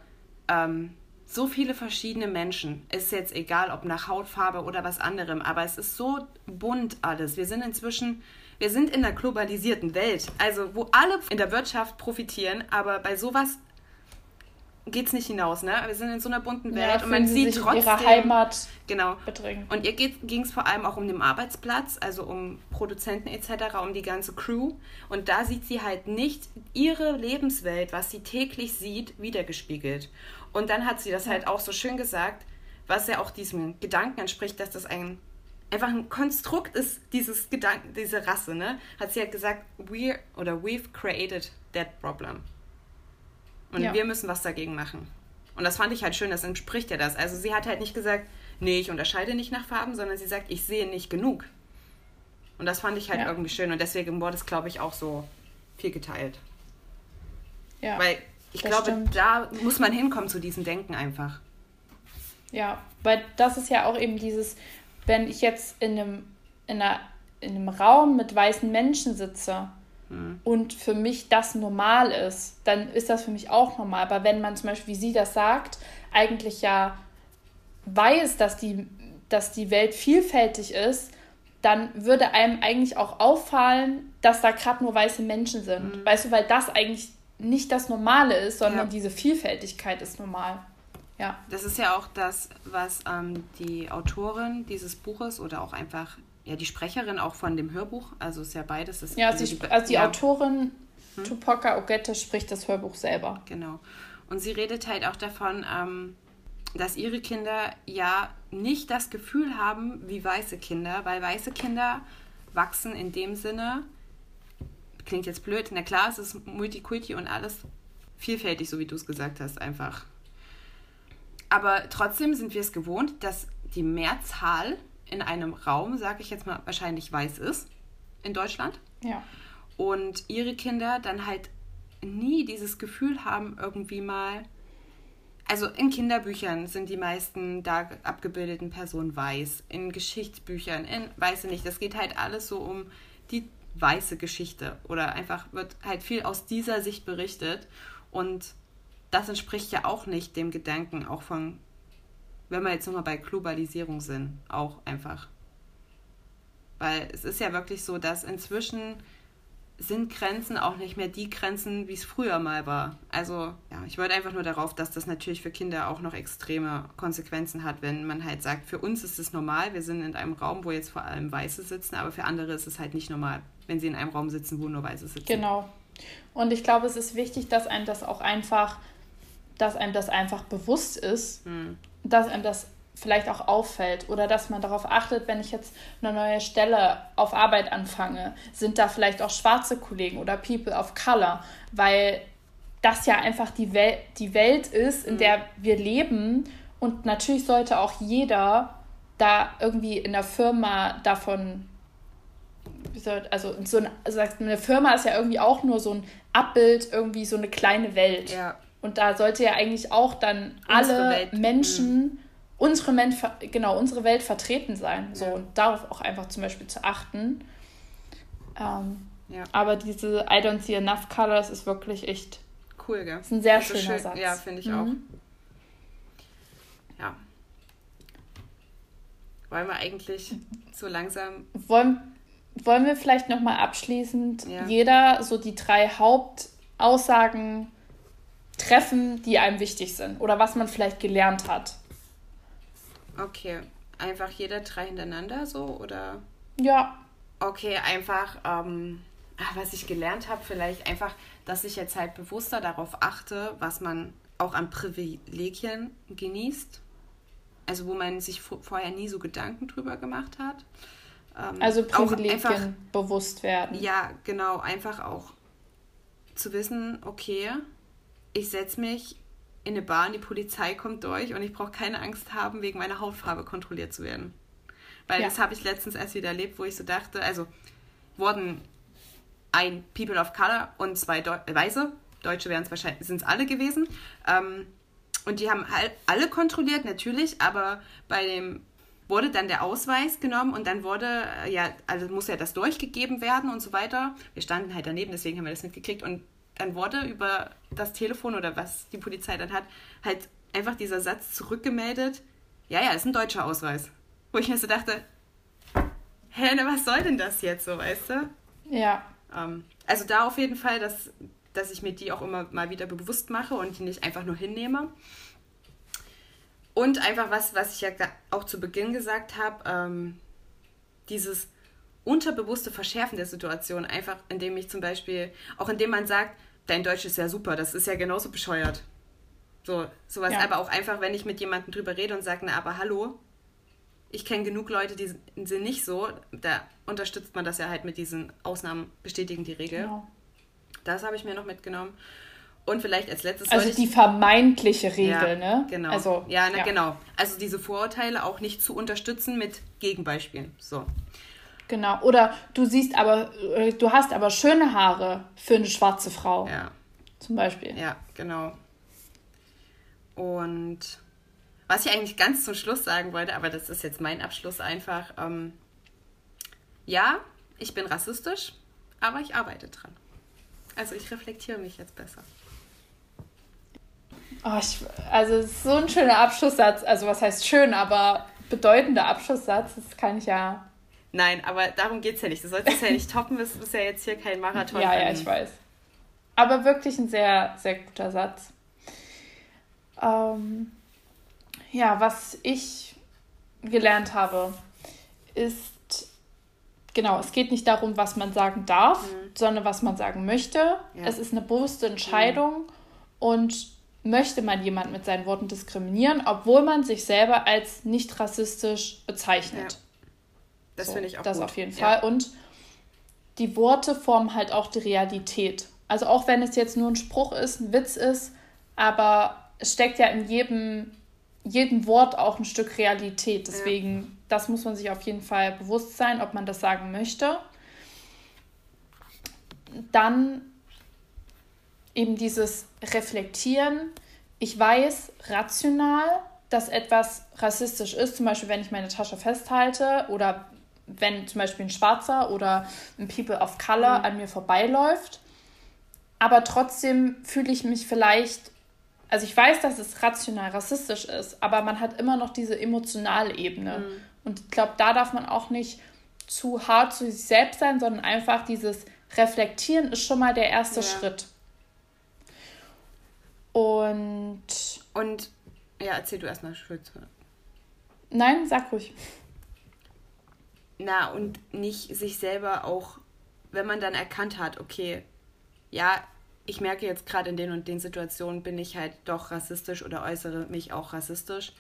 ähm, so viele verschiedene Menschen. Ist jetzt egal, ob nach Hautfarbe oder was anderem, aber es ist so bunt alles. Wir sind inzwischen wir sind in einer globalisierten Welt, also wo alle in der Wirtschaft profitieren, aber bei sowas geht es nicht hinaus, ne? Wir sind in so einer bunten Welt ja, und man sieht trotzdem ihre Heimat genau. bedrängen. Und ihr ging es vor allem auch um den Arbeitsplatz, also um Produzenten etc., um die ganze Crew. Und da sieht sie halt nicht ihre Lebenswelt, was sie täglich sieht, wiedergespiegelt. Und dann hat sie das halt auch so schön gesagt, was ja auch diesem Gedanken entspricht, dass das ein einfach ein Konstrukt ist, dieses Gedanken, diese Rasse, ne? Hat sie halt gesagt, we oder we've created that problem. Und ja. wir müssen was dagegen machen. Und das fand ich halt schön, das entspricht ja das. Also sie hat halt nicht gesagt, nee, ich unterscheide nicht nach Farben, sondern sie sagt, ich sehe nicht genug. Und das fand ich halt ja. irgendwie schön. Und deswegen wurde es, glaube ich, auch so viel geteilt. Ja. Weil ich glaube, stimmt. da muss man hinkommen zu diesem Denken einfach. Ja, weil das ist ja auch eben dieses, wenn ich jetzt in einem, in, einer, in einem Raum mit weißen Menschen sitze mhm. und für mich das normal ist, dann ist das für mich auch normal. Aber wenn man zum Beispiel, wie sie das sagt, eigentlich ja weiß, dass die, dass die Welt vielfältig ist, dann würde einem eigentlich auch auffallen, dass da gerade nur weiße Menschen sind. Mhm. Weißt du, weil das eigentlich nicht das Normale ist, sondern ja. diese Vielfältigkeit ist normal. Ja. Das ist ja auch das, was ähm, die Autorin dieses Buches oder auch einfach ja die Sprecherin auch von dem Hörbuch, also ist ja beides. Ist ja, also die, also die ja. Autorin hm? Tupoka Ogette spricht das Hörbuch selber. Genau. Und sie redet halt auch davon, ähm, dass ihre Kinder ja nicht das Gefühl haben wie weiße Kinder, weil weiße Kinder wachsen in dem Sinne, klingt jetzt blöd, na klar, es ist Multikulti und alles vielfältig, so wie du es gesagt hast, einfach aber trotzdem sind wir es gewohnt, dass die Mehrzahl in einem Raum, sage ich jetzt mal, wahrscheinlich weiß ist in Deutschland. Ja. Und ihre Kinder dann halt nie dieses Gefühl haben, irgendwie mal. Also in Kinderbüchern sind die meisten da abgebildeten Personen weiß. In Geschichtsbüchern, in weiß ich nicht, das geht halt alles so um die weiße Geschichte. Oder einfach wird halt viel aus dieser Sicht berichtet. Und das entspricht ja auch nicht dem Gedanken, auch von, wenn wir jetzt nochmal bei Globalisierung sind, auch einfach. Weil es ist ja wirklich so, dass inzwischen sind Grenzen auch nicht mehr die Grenzen, wie es früher mal war. Also, ja, ich wollte einfach nur darauf, dass das natürlich für Kinder auch noch extreme Konsequenzen hat, wenn man halt sagt, für uns ist es normal, wir sind in einem Raum, wo jetzt vor allem Weiße sitzen, aber für andere ist es halt nicht normal, wenn sie in einem Raum sitzen, wo nur Weiße sitzen. Genau. Und ich glaube, es ist wichtig, dass einem das auch einfach dass einem das einfach bewusst ist, mhm. dass einem das vielleicht auch auffällt oder dass man darauf achtet, wenn ich jetzt eine neue Stelle auf Arbeit anfange, sind da vielleicht auch schwarze Kollegen oder People of Color, weil das ja einfach die, Wel die Welt ist, in mhm. der wir leben und natürlich sollte auch jeder da irgendwie in der Firma davon also so ein, also eine Firma ist ja irgendwie auch nur so ein Abbild, irgendwie so eine kleine Welt. Ja. Und da sollte ja eigentlich auch dann unsere alle Welt. Menschen, mhm. unsere, Men genau, unsere Welt vertreten sein. So, ja. und darauf auch einfach zum Beispiel zu achten. Ähm, Ja. Aber diese I don't see enough colors ist wirklich echt cool, gell? Ist ein sehr schöner schön, Satz. Ja, finde ich mhm. auch. Ja. Wollen wir eigentlich so langsam. Wollen, wollen wir vielleicht nochmal abschließend ja. jeder so die drei Hauptaussagen treffen, die einem wichtig sind oder was man vielleicht gelernt hat? Okay, einfach jeder drei hintereinander so oder? Ja. Okay, einfach, ähm, was ich gelernt habe, vielleicht einfach, dass ich jetzt halt bewusster darauf achte, was man auch an Privilegien genießt. Also wo man sich vorher nie so Gedanken drüber gemacht hat. Ähm, also Privilegien einfach, bewusst werden. Ja, genau, einfach auch zu wissen, okay, ich setze mich in eine Bahn, die Polizei kommt durch und ich brauche keine Angst haben, wegen meiner Hautfarbe kontrolliert zu werden. Weil ja. das habe ich letztens erst wieder erlebt, wo ich so dachte, also wurden ein People of Color und zwei Deu Weiße, Deutsche wären es wahrscheinlich, sind es alle gewesen. Ähm, und die haben halt alle kontrolliert, natürlich, aber bei dem wurde dann der Ausweis genommen und dann wurde, äh, ja, also muss ja das durchgegeben werden und so weiter. Wir standen halt daneben, deswegen haben wir das nicht gekriegt. Und dann wurde über das Telefon oder was die Polizei dann hat, halt einfach dieser Satz zurückgemeldet, ja, ja, ist ein deutscher Ausweis. Wo ich mir so dachte, hä, ne, was soll denn das jetzt so, weißt du? Ja. Ähm, also da auf jeden Fall, dass, dass ich mir die auch immer mal wieder bewusst mache und die nicht einfach nur hinnehme. Und einfach was, was ich ja auch zu Beginn gesagt habe, ähm, dieses unterbewusste Verschärfen der Situation, einfach indem ich zum Beispiel, auch indem man sagt, dein Deutsch ist ja super, das ist ja genauso bescheuert. So, sowas, ja. aber auch einfach, wenn ich mit jemandem drüber rede und sage, na, aber hallo, ich kenne genug Leute, die sind nicht so, da unterstützt man das ja halt mit diesen Ausnahmen bestätigen die Regel. Genau. Das habe ich mir noch mitgenommen. Und vielleicht als letztes. Also die vermeintliche Regel, ja, ne? Genau. Also, ja, ne, ja, genau. Also diese Vorurteile auch nicht zu unterstützen mit Gegenbeispielen. So. Genau. Oder du siehst aber, äh, du hast aber schöne Haare für eine schwarze Frau. Ja. Zum Beispiel. Ja, genau. Und was ich eigentlich ganz zum Schluss sagen wollte, aber das ist jetzt mein Abschluss einfach. Ähm, ja, ich bin rassistisch, aber ich arbeite dran. Also ich reflektiere mich jetzt besser. Oh, ich, also es ist so ein schöner Abschlusssatz. Also was heißt schön, aber bedeutender Abschlusssatz. Das kann ich ja Nein, aber darum geht es ja nicht. Du solltest ja nicht toppen, das ist ja jetzt hier kein Marathon. ja, ja, ich weiß. Aber wirklich ein sehr, sehr guter Satz. Ähm, ja, was ich gelernt habe, ist, genau, es geht nicht darum, was man sagen darf, mhm. sondern was man sagen möchte. Ja. Es ist eine bewusste Entscheidung mhm. und möchte man jemanden mit seinen Worten diskriminieren, obwohl man sich selber als nicht rassistisch bezeichnet. Ja. Das so, finde ich auch Das gut. auf jeden Fall. Ja. Und die Worte formen halt auch die Realität. Also auch wenn es jetzt nur ein Spruch ist, ein Witz ist, aber es steckt ja in jedem, jedem Wort auch ein Stück Realität. Deswegen, ja. das muss man sich auf jeden Fall bewusst sein, ob man das sagen möchte. Dann eben dieses Reflektieren. Ich weiß rational, dass etwas rassistisch ist, zum Beispiel wenn ich meine Tasche festhalte oder wenn zum Beispiel ein Schwarzer oder ein People of Color mhm. an mir vorbeiläuft. Aber trotzdem fühle ich mich vielleicht, also ich weiß, dass es rational rassistisch ist, aber man hat immer noch diese emotionale Ebene. Mhm. Und ich glaube, da darf man auch nicht zu hart zu sich selbst sein, sondern einfach dieses Reflektieren ist schon mal der erste ja. Schritt. Und. Und ja, erzähl du erstmal Schritt. Nein, sag ruhig na, und nicht sich selber auch, wenn man dann erkannt hat, okay, ja, ich merke jetzt gerade in den und den Situationen bin ich halt doch rassistisch oder äußere mich auch rassistisch,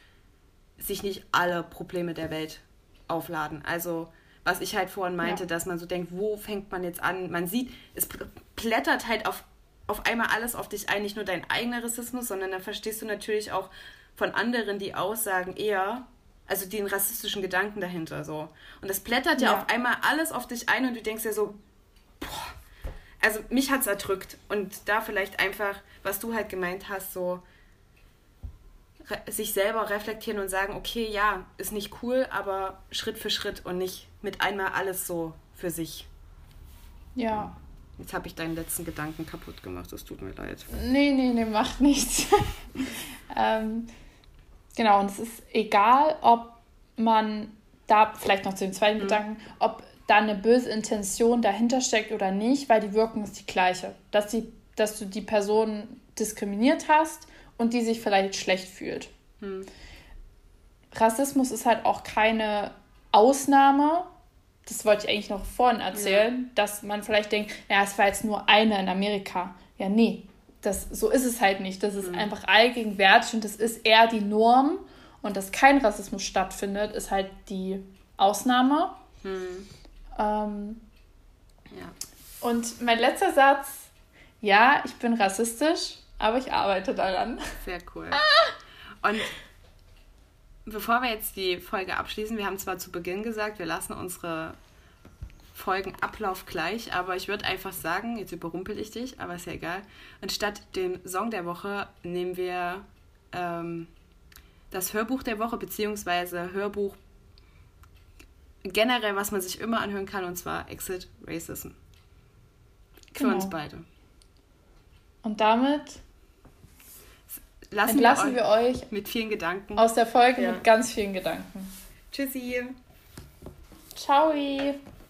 sich nicht alle Probleme der Welt aufladen. Also, was ich halt vorhin meinte, ja. dass man so denkt, wo fängt man jetzt an? Man sieht, es plättert halt auf, auf einmal alles auf dich ein, nicht nur dein eigener Rassismus, sondern dann verstehst du natürlich auch von anderen die Aussagen eher, also den rassistischen Gedanken dahinter so. Und das plättert ja, ja auf einmal alles auf dich ein und du denkst ja so, boah, also mich hat's erdrückt. Und da vielleicht einfach, was du halt gemeint hast, so sich selber reflektieren und sagen, okay, ja, ist nicht cool, aber Schritt für Schritt und nicht mit einmal alles so für sich. Ja. Jetzt habe ich deinen letzten Gedanken kaputt gemacht, es tut mir leid. Nee, nee, nee, macht nichts. ähm, genau, und es ist egal, ob man da, vielleicht noch zu dem zweiten mhm. Gedanken, ob da eine böse Intention dahinter steckt oder nicht, weil die Wirkung ist die gleiche. Dass, die, dass du die Person diskriminiert hast und die sich vielleicht schlecht fühlt. Mhm. Rassismus ist halt auch keine Ausnahme, das wollte ich eigentlich noch vorhin erzählen, ja. dass man vielleicht denkt, ja, es war jetzt nur eine in Amerika. Ja, nee, das, so ist es halt nicht. Das ist mhm. einfach allgegenwärtig und das ist eher die Norm. Und dass kein Rassismus stattfindet, ist halt die Ausnahme. Mhm. Ähm, ja. Und mein letzter Satz, ja, ich bin rassistisch, aber ich arbeite daran. Sehr cool. Ah! Und bevor wir jetzt die Folge abschließen, wir haben zwar zu Beginn gesagt, wir lassen unsere Folgenablauf gleich, aber ich würde einfach sagen, jetzt überrumpel ich dich, aber ist ja egal. Anstatt dem Song der Woche nehmen wir ähm, das Hörbuch der Woche, beziehungsweise Hörbuch generell, was man sich immer anhören kann, und zwar Exit Racism. Für genau. uns beide. Und damit Lassen entlassen wir euch, wir euch, mit vielen Gedanken aus der Folge ja. mit ganz vielen Gedanken. Tschüssi. Ciao.